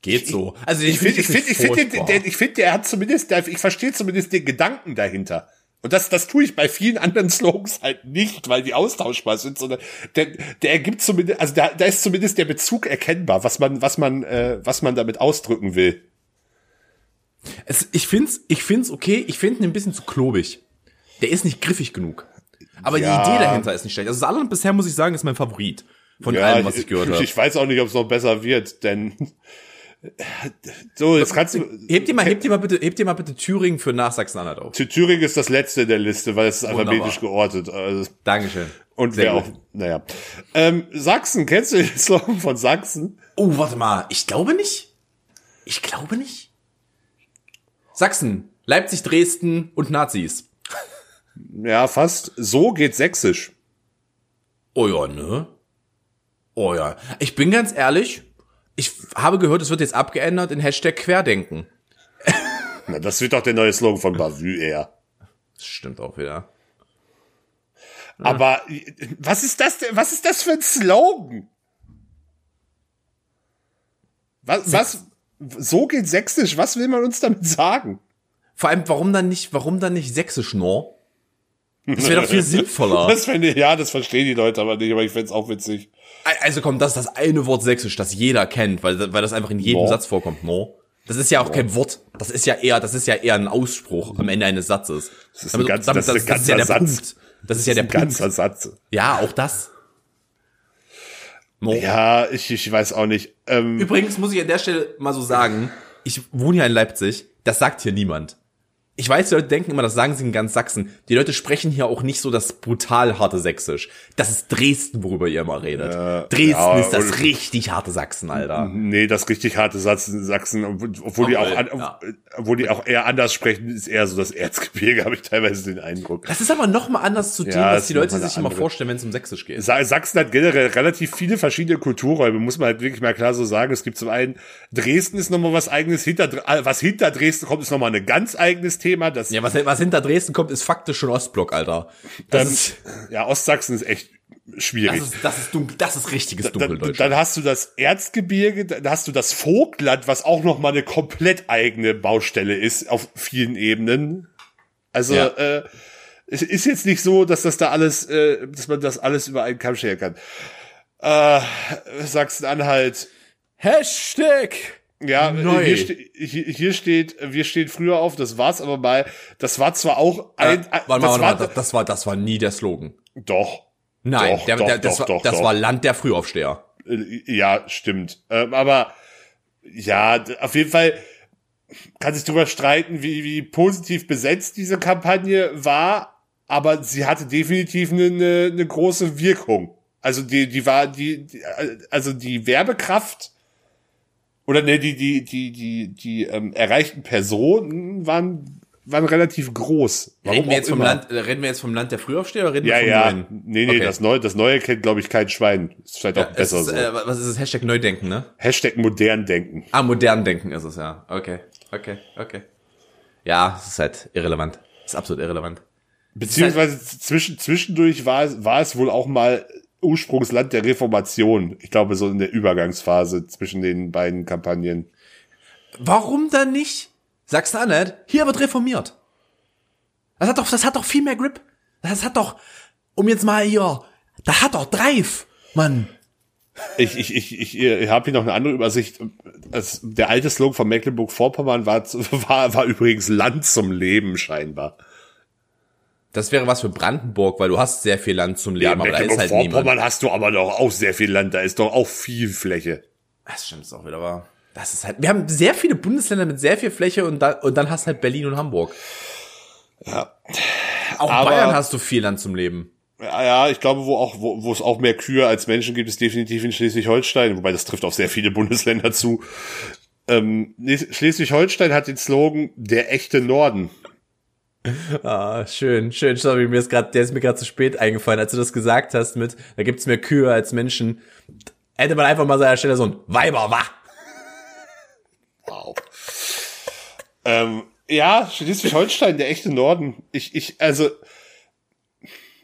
Geht so. Also Ich finde, ich finde, ich finde, der, ich finde, der hat zumindest, der, ich verstehe zumindest den Gedanken dahinter. Und das, das tue ich bei vielen anderen Slogans halt nicht, weil die austauschbar sind, sondern der, der ergibt zumindest, also da, da ist zumindest der Bezug erkennbar, was man, was man, äh, was man damit ausdrücken will. Es, ich find's, ich find's okay. Ich finde ihn ein bisschen zu klobig. Der ist nicht griffig genug. Aber Ja. die Idee dahinter ist nicht schlecht. Also Saarland bisher muss ich sagen, ist mein Favorit von allem, was ich gehört habe. ich weiß auch nicht, ob es noch besser wird, denn so, jetzt kannst du. Hebt dir mal, hebt dir mal bitte, hebt dir mal bitte Thüringen für nach Sachsen-Anhalt auf. Thüringen ist das letzte in der Liste, weil es ist Wunderbar. alphabetisch geortet. Also, Dankeschön. und Sehr wer auch, naja. Ähm, Sachsen, kennst du den Slogan von Sachsen? Oh, warte mal. Ich glaube nicht. Ich glaube nicht. Sachsen, Leipzig, Dresden und Nazis. Ja, fast. So geht Sächsisch. Oh ja, ne? Oh ja. Ich bin ganz ehrlich, ich habe gehört, es wird jetzt abgeändert in Hashtag Querdenken. Na, das wird doch der neue Slogan von Bavü eher. Das stimmt auch wieder. Aber was ist das denn? Was ist das für ein Slogan? Was, was, so geht Sächsisch. Was will man uns damit sagen? Vor allem, warum dann nicht, warum dann nicht Sächsisch nur? Das wäre doch viel sinnvoller. Das ich, ja, das verstehen die Leute aber nicht, aber ich find's auch witzig. Also komm, das ist das eine Wort Sächsisch, das jeder kennt, weil, weil das einfach in jedem No. Satz vorkommt, no? Das ist ja auch kein Wort. Das ist ja eher, das ist ja eher ein Ausspruch am Ende eines Satzes. Das ist ein ganz- das ist ein ja ganzer der Satz. Punkt. Das ist ja der Ein Punkt. ganzer Satz. Ja, auch das. No. Ja, ich, ich weiß auch nicht. Ähm, Übrigens muss ich an der Stelle mal so sagen, ich wohne ja in Leipzig, das sagt hier niemand. Ich weiß, die Leute denken immer, das sagen sie in ganz Sachsen. Die Leute sprechen hier auch nicht so das brutal harte Sächsisch. Das ist Dresden, worüber ihr immer redet. Dresden ja, ist das richtig harte Sachsen, Alter. nee, das richtig harte Sachsen, obwohl, die auch, ja. obwohl die auch eher anders sprechen, ist eher so das Erzgebirge, habe ich teilweise den Eindruck. Das ist aber noch mal anders zu dem, Ja, was die Leute sich immer vorstellen, wenn es um Sächsisch geht. Sa- Sachsen hat generell relativ viele verschiedene Kulturräume, muss man halt wirklich mal klar so sagen. Es gibt zum einen, Dresden ist nochmal was eigenes, hinter, äh, was hinter Dresden kommt, ist nochmal ein ganz eigenes Thema. Das, Ja, was, was hinter Dresden kommt, ist faktisch schon Ostblock, Alter. Das, dann, ist, ja, Ostsachsen ist echt schwierig. das, ist, das ist dunkel, das ist richtiges dann, Dunkeldeutsch. dann hast du das Erzgebirge, dann hast du das Vogtland, was auch noch mal eine komplett eigene Baustelle ist auf vielen Ebenen. Also Ja. äh, es ist jetzt nicht so, dass das da alles, äh, dass man das alles über einen Kamm scheren kann. Äh, Sachsen-Anhalt. Hashtag! Ja, Neu. hier, ste hier, steht, wir stehen früher auf, das war's aber mal. Das war zwar auch ein, Äh, warte mal, das warte war, mal, das, war, das war nie der Slogan. doch. Nein, Doch, der, doch, der, das, doch, war, das war Land der Frühaufsteher. Äh, Ja, stimmt. Ähm, aber ja, auf jeden Fall kann sich darüber streiten, wie, wie positiv besetzt diese Kampagne war, aber sie hatte definitiv eine, eine, eine große Wirkung. Also die, die war, die, die also die Werbekraft oder ne, die, die, die, die, die ähm, erreichten Personen waren, waren relativ groß. Warum Reden wir, auch jetzt vom immer. Land, äh, reden wir jetzt vom Land der Frühaufsteher oder reden Ja, wir vom ja. Neuen? Nee, nee, Okay. das neue, das neue kennt, glaube ich, kein Schwein. Ist vielleicht auch Es besser ist, so. äh, was ist das? Hashtag Neudenken, ne? Hashtag modern denken. Ah, modern denken ist es, ja. Okay, okay, okay. Ja, es ist halt irrelevant. Es ist absolut irrelevant. Beziehungsweise zwischen, zwischendurch war es, war es wohl auch mal Ursprungsland der Reformation. Ich glaube, so in der Übergangsphase zwischen den beiden Kampagnen. Warum dann nicht? Sachsen-Anhalt, hier wird reformiert. Das hat doch, das hat doch viel mehr Grip. Das hat doch, um jetzt mal hier, da hat doch Drive, Mann. Ich, ich, ich, ich, ich habe hier noch eine andere Übersicht. Es, der alte Slogan von Mecklenburg-Vorpommern war, war, war übrigens Land zum Leben scheinbar. Das wäre was für Brandenburg, weil du hast sehr viel Land zum Leben, aber da ist halt niemand. Mecklenburg-Vorpommern hast du aber doch auch sehr viel Land. Da ist doch auch viel Fläche. Das stimmt ist auch wieder wahr. Das ist halt, wir haben sehr viele Bundesländer mit sehr viel Fläche und, da, und dann hast halt Berlin und Hamburg. Ja. Auch Aber- Bayern hast du viel Land zum Leben. Ja, ja, ich glaube, wo auch, wo, wo es auch mehr Kühe als Menschen gibt, ist definitiv in Schleswig-Holstein, wobei das trifft auf sehr viele Bundesländer zu. Ähm, Schleswig-Holstein hat den Slogan der echte Norden. Ah, schön, schön. Sorry, mir ist gerade, der ist mir gerade zu spät eingefallen, als du das gesagt hast mit, da gibt's mehr Kühe als Menschen. Hätte man einfach mal seiner Stelle so ein Weiber, wach. Wow. ähm, ja, Schleswig-Holstein, der echte Norden. Ich, ich, also,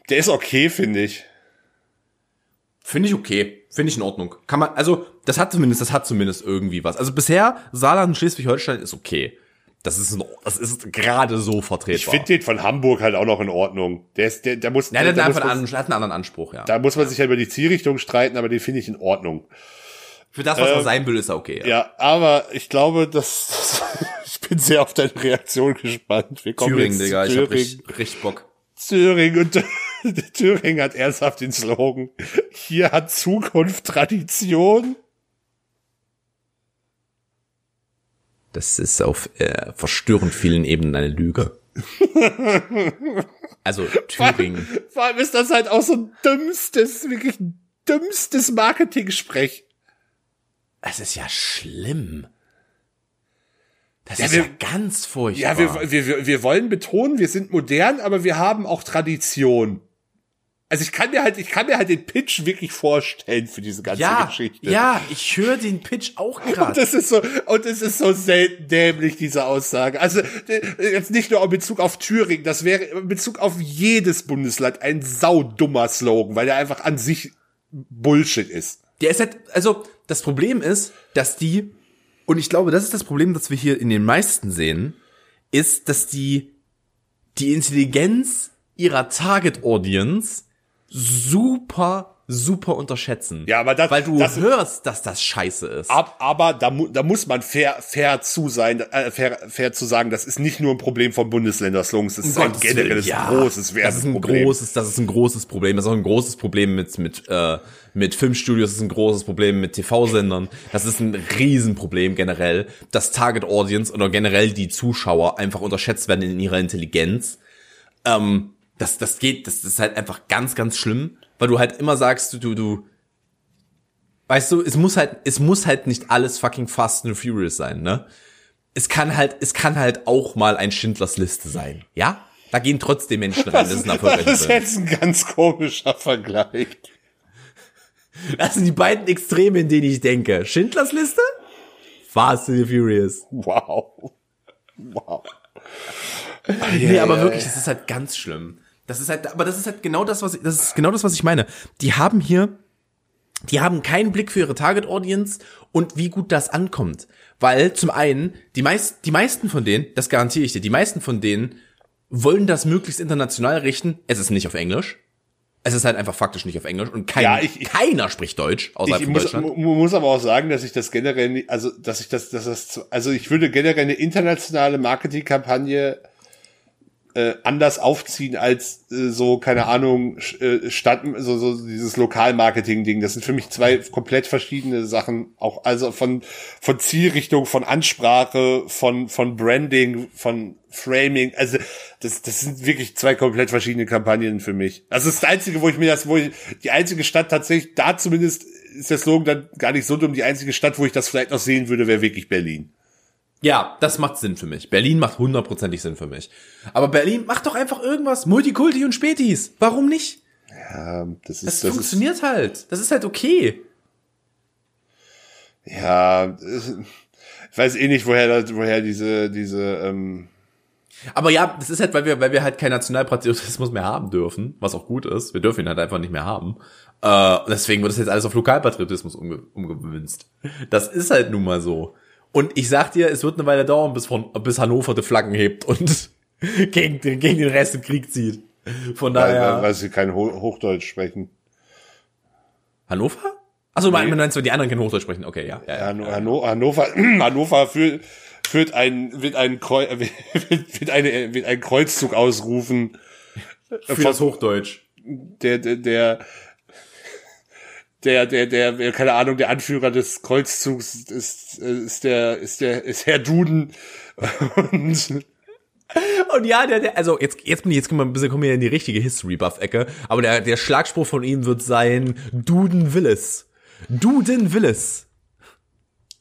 der ist okay, finde ich. Finde ich okay. Finde ich in Ordnung. Kann man, also, das hat zumindest, das hat zumindest irgendwie was. Also bisher, Saarland und Schleswig-Holstein ist okay. Das ist, in- das ist gerade so Ich vertretbar. finde den von Hamburg halt auch noch in Ordnung. Der ist, der, der muss, ja, der, der hat muss man, hat einen anderen Anspruch, ja. da muss man sich ja über die Zielrichtung streiten, aber den finde ich in Ordnung. Für das, was er ähm, sein will, ist er okay. Ja. Ja, aber ich glaube, dass ich bin sehr auf deine Reaktion gespannt. Wir kommen Thüringen, jetzt Digga, ich hab Thüringen. richtig, richtig Bock. Thüringen und Thüringen hat ernsthaft den Slogan. Hier hat Zukunft Tradition. Das ist auf äh, verstörend vielen Ebenen eine Lüge. also Thüringen. Vor allem ist das halt auch so ein dümmstes, wirklich dümmstes Marketing-Sprech. Das ist ja schlimm. Das Ja, ist wir- ja ganz furchtbar. Ja, wir, wir, wir wollen betonen, wir sind modern, aber wir haben auch Tradition. Also ich kann mir halt, ich kann mir halt den Pitch wirklich vorstellen für diese ganze Ja, Geschichte. ja, ich höre den Pitch auch Und gerade. das ist so, und es ist so selten dämlich, diese Aussage. Also, äh, jetzt nicht nur in Bezug auf Thüringen, das wäre in Bezug auf jedes Bundesland ein saudummer Slogan, weil der einfach an sich Bullshit ist. Der ist halt, also das Problem ist, dass die, und ich glaube, das ist das Problem, das wir hier in den meisten sehen, ist, dass die die Intelligenz ihrer Target Audience super, super unterschätzen. Ja, aber das- weil du das- hörst, dass das scheiße ist. Ab, aber da, mu da muss man fair, fair zu sein, äh, fair, fair zu sagen, das ist nicht nur ein Problem von Bundesländerslogans, das ist ein generelles ja. großes das ist ein Problem. großes, das ist ein großes Problem. Das ist auch ein großes Problem mit mit äh, mit Filmstudios. Das ist ein großes Problem mit TV-Sendern. Das ist ein Riesenproblem generell, dass Target Audience oder generell die Zuschauer einfach unterschätzt werden in ihrer Intelligenz. Ähm, das das geht, das, das ist halt einfach ganz ganz schlimm, weil du halt immer sagst, du du du Weißt du, es muss halt, es muss halt nicht alles fucking Fast and Furious sein, ne? Es kann halt, es kann halt auch mal ein Schindlers Liste sein, ja? Da gehen trotzdem Menschen rein, das ist ein erfolgreicher das ist jetzt ein ganz komischer Vergleich. Das sind die beiden Extreme, in denen ich denke. Schindlers Liste? Fast and Furious. Wow. Wow. Nee, aber wirklich, das ist halt ganz schlimm. Das ist halt, aber das ist halt genau das, was ich, das ist genau das, was ich meine. Die haben hier, die haben keinen Blick für ihre Target Audience und wie gut das ankommt. Weil zum einen, die meisten, die meisten von denen, das garantiere ich dir, die meisten von denen wollen das möglichst international richten. Es ist nicht auf Englisch. Es ist halt einfach faktisch nicht auf Englisch und kein, Ja, ich- keiner spricht Deutsch außerhalb Ich von muss, Deutschland. mu- muss aber auch sagen, dass ich das generell, also dass ich das, dass das, also ich würde generell eine internationale Marketingkampagne äh, anders aufziehen als äh, so keine Ahnung äh, Stadt, so, so dieses Lokalmarketing-Ding. Das sind für mich zwei komplett verschiedene Sachen. Auch also von von Zielrichtung, von Ansprache, von von Branding, von Framing. Also das das sind wirklich zwei komplett verschiedene Kampagnen für mich. Das ist das einzige, wo ich mir das, wo ich die einzige Stadt tatsächlich da zumindest ist der Slogan dann gar nicht so dumm. Die einzige Stadt, wo ich das vielleicht noch sehen würde, wäre wirklich Berlin. Ja, das macht Sinn für mich. Berlin macht hundertprozentig Sinn für mich. Aber Berlin macht doch einfach irgendwas. Multikulti und Spätis. Warum nicht? Ähm, das ist Das, das ist funktioniert halt. Das ist halt okay. Ja, ich weiß eh nicht, woher, woher diese, diese, ähm, Aber ja, das ist halt, weil wir, weil wir halt keinen Nationalpatriotismus mehr haben dürfen, was auch gut ist. Wir dürfen ihn halt einfach nicht mehr haben. Äh, deswegen wird das jetzt alles auf Lokalpatriotismus umge umgemünzt. Das ist halt nun mal so. Und ich sag dir, es wird eine Weile dauern, bis, von, bis Hannover die Flaggen hebt und gegen, den- gegen den Rest in Krieg zieht. Von daher. weil, weil sie kein Ho Hochdeutsch sprechen. Hannover? Achso, Nee. meinst du, die anderen können Hochdeutsch sprechen? Okay, ja. ja, ja. Hanno Hanno Hannover, Hannover führt, führt ein, wird ein Kreu wird, wird eine, wird ein Kreuzzug ausrufen, Für das Hochdeutsch. der, der, der, der, der, der, keine Ahnung, der Anführer des Kreuzzugs ist, ist der, ist der, ist Herr Duden. Und Und ja, der, der, also jetzt, jetzt bin ich, jetzt kommen wir ein bisschen, kommen wir in die richtige History-Buff-Ecke. Aber der, der Schlagspruch von ihm wird sein, Duden Willis. Duden Willis.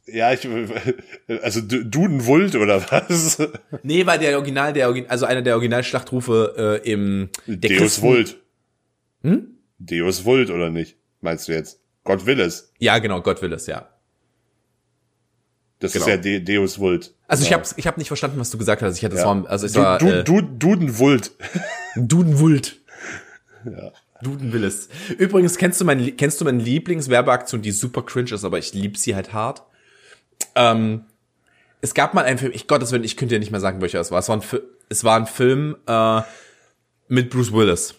ja, ich, also Duden Wult oder was? Nee, weil der Original, der, also einer der Originalschlachtrufe äh, im der Deus Christen- Vult. Hm? Deus Vult oder nicht? Meinst du jetzt? Gott will es. Ja, genau, Gott Willis, ja. Das Genau. ist ja De Deus Vult. Also ich Ja. habe ich hab nicht verstanden, was du gesagt hast. Ich hatte, es Ja. war, also es Du, war du, äh, du, Duden Vult. Duden Wult. Duden Willis. Übrigens, kennst du mein, kennst du meine Lieblingswerbeaktion, die super cringe ist, aber ich lieb sie halt hart? Ähm, es gab mal einen Film, ich Gottes Willen, ich könnte dir nicht mehr sagen, welcher es war. Es war ein, es war ein Film äh, mit Bruce Willis.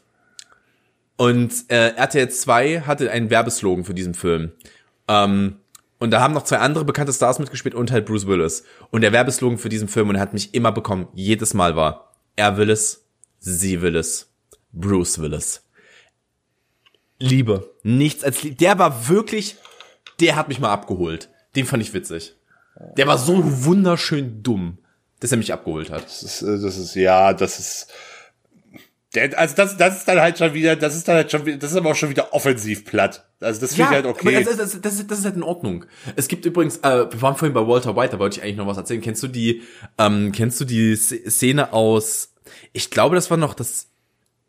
Und äh, RTL 2 hatte einen Werbeslogan für diesen Film. Ähm, und da haben noch zwei andere bekannte Stars mitgespielt und halt Bruce Willis. Und der Werbeslogan für diesen Film, und er hat mich immer bekommen, jedes Mal war, er will es, sie will es, Bruce Willis. Liebe. Nichts als Liebe. Der war wirklich, der hat mich mal abgeholt. Den fand ich witzig. Der war so wunderschön dumm, dass er mich abgeholt hat. Das ist, äh, das ist, ja, das ist, also das, das ist dann halt schon wieder, das ist dann halt schon wieder, das ist aber auch schon wieder offensiv platt. Also das finde ich halt okay. aber Das, das, das, ist, das ist halt in Ordnung. Es gibt übrigens, äh, wir waren vorhin bei Walter White, da wollte ich eigentlich noch was erzählen. Kennst du die, ähm, kennst du die Sz- Szene aus, ich glaube, das war noch das,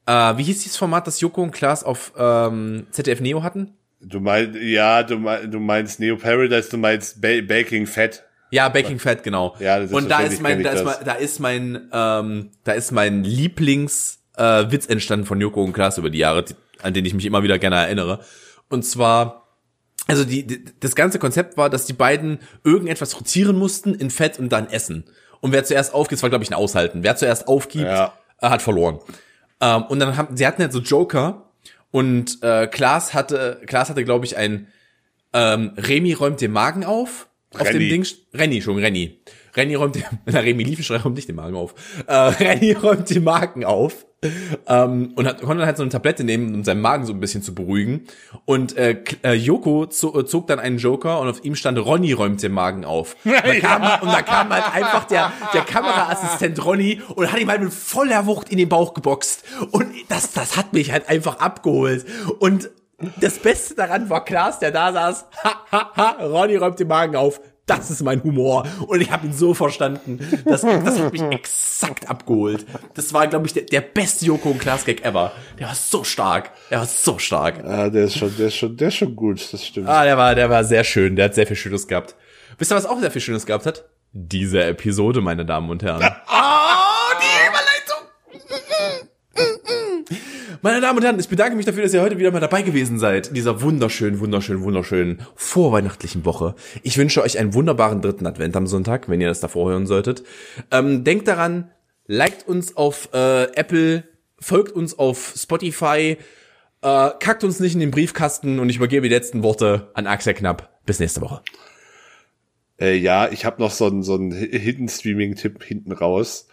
Äh, wie hieß dieses Format, das Joko und Klaas auf ähm, ZDF Neo hatten? Du meinst, ja, du meinst, du meinst Neo Paradise, du meinst ba Baking Fat. Ja, Baking Fat, genau. Ja, das ist Und da ist mein, da ist mein, da ist mein, ähm, da ist mein Lieblings äh, Witz entstanden von Joko und Klaas über die Jahre, die, an den ich mich immer wieder gerne erinnere. Und zwar, also die, die, das ganze Konzept war, dass die beiden irgendetwas rotieren mussten in Fett und dann essen. Und wer zuerst aufgibt, das war glaube ich ein Aushalten. Wer zuerst aufgibt, Ja. äh, hat verloren. Ähm, und dann haben, sie hatten halt so Joker und äh, Klaas hatte, Klaas hatte glaube ich ein ähm, Remy räumt den Magen auf. Auf Renny. dem Ding, Renny, schon Renny. Renny räumt na, Remy Liefenschrei räumt nicht den Magen auf. Äh, Renny räumt den Magen auf. Ähm, und hat, konnte dann halt so eine Tablette nehmen, um seinen Magen so ein bisschen zu beruhigen. Und äh, äh, Joko äh, zog dann einen Joker und auf ihm stand Ronny räumt den Magen auf. Und da kam, und da kam halt einfach der, der Kameraassistent Ronny und hat ihm halt mit voller Wucht in den Bauch geboxt. Und das, das hat mich halt einfach abgeholt. Und das Beste daran war Klaas, der da saß. Ha, ha, ha, Ronny räumt den Magen auf. Das ist mein Humor. Und ich habe ihn so verstanden. Das, das hat mich exakt abgeholt. Das war, glaube ich, der, der beste Joko und Klaas Gag ever. Der war so stark. Der war so stark. Ah, der ist schon, der ist schon, der ist schon gut, das stimmt. Ah, der war, der war sehr schön. Der hat sehr viel Schönes gehabt. Wisst ihr, was auch sehr viel Schönes gehabt hat? Diese Episode, meine Damen und Herren. Oh, die Überleitung! Meine Damen und Herren, ich bedanke mich dafür, dass ihr heute wieder mal dabei gewesen seid. Dieser wunderschönen, wunderschönen, wunderschönen vorweihnachtlichen Woche. Ich wünsche euch einen wunderbaren dritten Advent am Sonntag, wenn ihr das davor hören solltet. Ähm, denkt daran, liked uns auf äh, Apple, folgt uns auf Spotify, äh, kackt uns nicht in den Briefkasten und ich übergebe die letzten Worte an Axel Knapp. Bis nächste Woche. Äh, ja, ich habe noch so einen so Hidden Streaming Tipp hinten raus.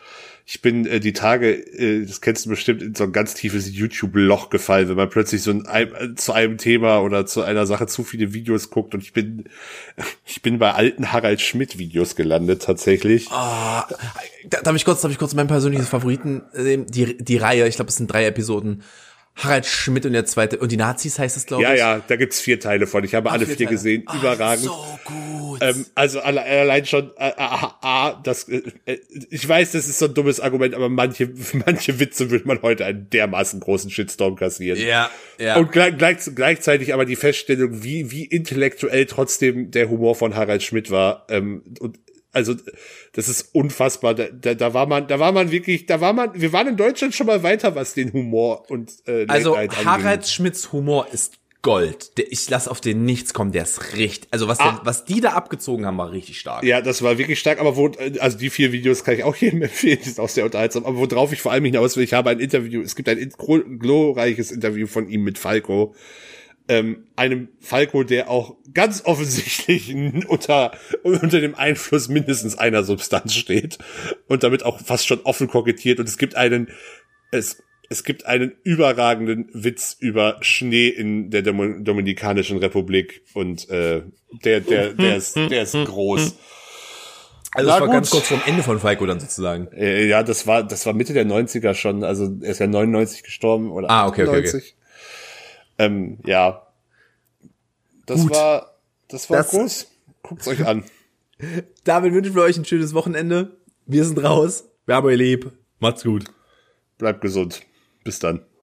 Ich bin äh, die Tage, äh, das kennst du bestimmt, in so ein ganz tiefes YouTube Loch gefallen, wenn man plötzlich so ein, äh, zu einem Thema oder zu einer Sache zu viele Videos guckt und ich bin ich bin bei alten Harald Schmidt Videos gelandet tatsächlich. Da- Darf ich kurz, darf ich kurz meinen persönlichen Favoriten nehmen? Die, die Reihe, ich glaube, es sind drei Episoden. Harald Schmidt und der zweite, und die Nazis heißt es, glaube ich. Ja, ja, da gibt's vier Teile von. Ich habe alle vier, Teile. gesehen, Ah, überragend. So gut. Ähm, also alle, allein schon, äh, ah, ah, das, äh, äh, ich weiß, das ist so ein dummes Argument, aber manche, manche Witze würde man heute einen dermaßen großen Shitstorm kassieren. ja, ja. Und gleich, gleich, gleichzeitig aber die Feststellung, wie, wie intellektuell trotzdem der Humor von Harald Schmidt war. Ähm, und also das ist unfassbar. Da, da, da war man, da war man wirklich, da war man, wir waren in Deutschland schon mal weiter, was den Humor und äh, also. Harald Schmidts Humor ist Gold. Der, ich lasse auf den nichts kommen, der ist richtig. Also was, Ah. der, was die da abgezogen haben, war richtig stark. Ja, das war wirklich stark, aber wo, also die vier Videos kann ich auch jedem empfehlen, die sind auch sehr unterhaltsam, aber worauf ich vor allem hinaus will, ich habe ein Interview, es gibt ein glorreiches Interview von ihm mit Falco, ähm, einem Falco, der auch ganz offensichtlich unter, unter dem Einfluss mindestens einer Substanz steht und damit auch fast schon offen kokettiert und es gibt einen, es, es gibt einen überragenden Witz über Schnee in der Domin- Dominikanischen Republik und äh, der, der, der ist, der ist groß. Also Na das war gut. ganz kurz vorm Ende von Falco dann sozusagen. Äh, ja, das war, das war Mitte der 90er schon. Also er ist ja 99 gestorben oder Ah, okay, okay, 98. Ähm, ja. Das Gut. war, das war Das- groß. Guckt's euch an. Damit wünschen wir euch ein schönes Wochenende. Wir sind raus. Wir haben euch lieb. Macht's gut. Bleibt gesund. Bis dann.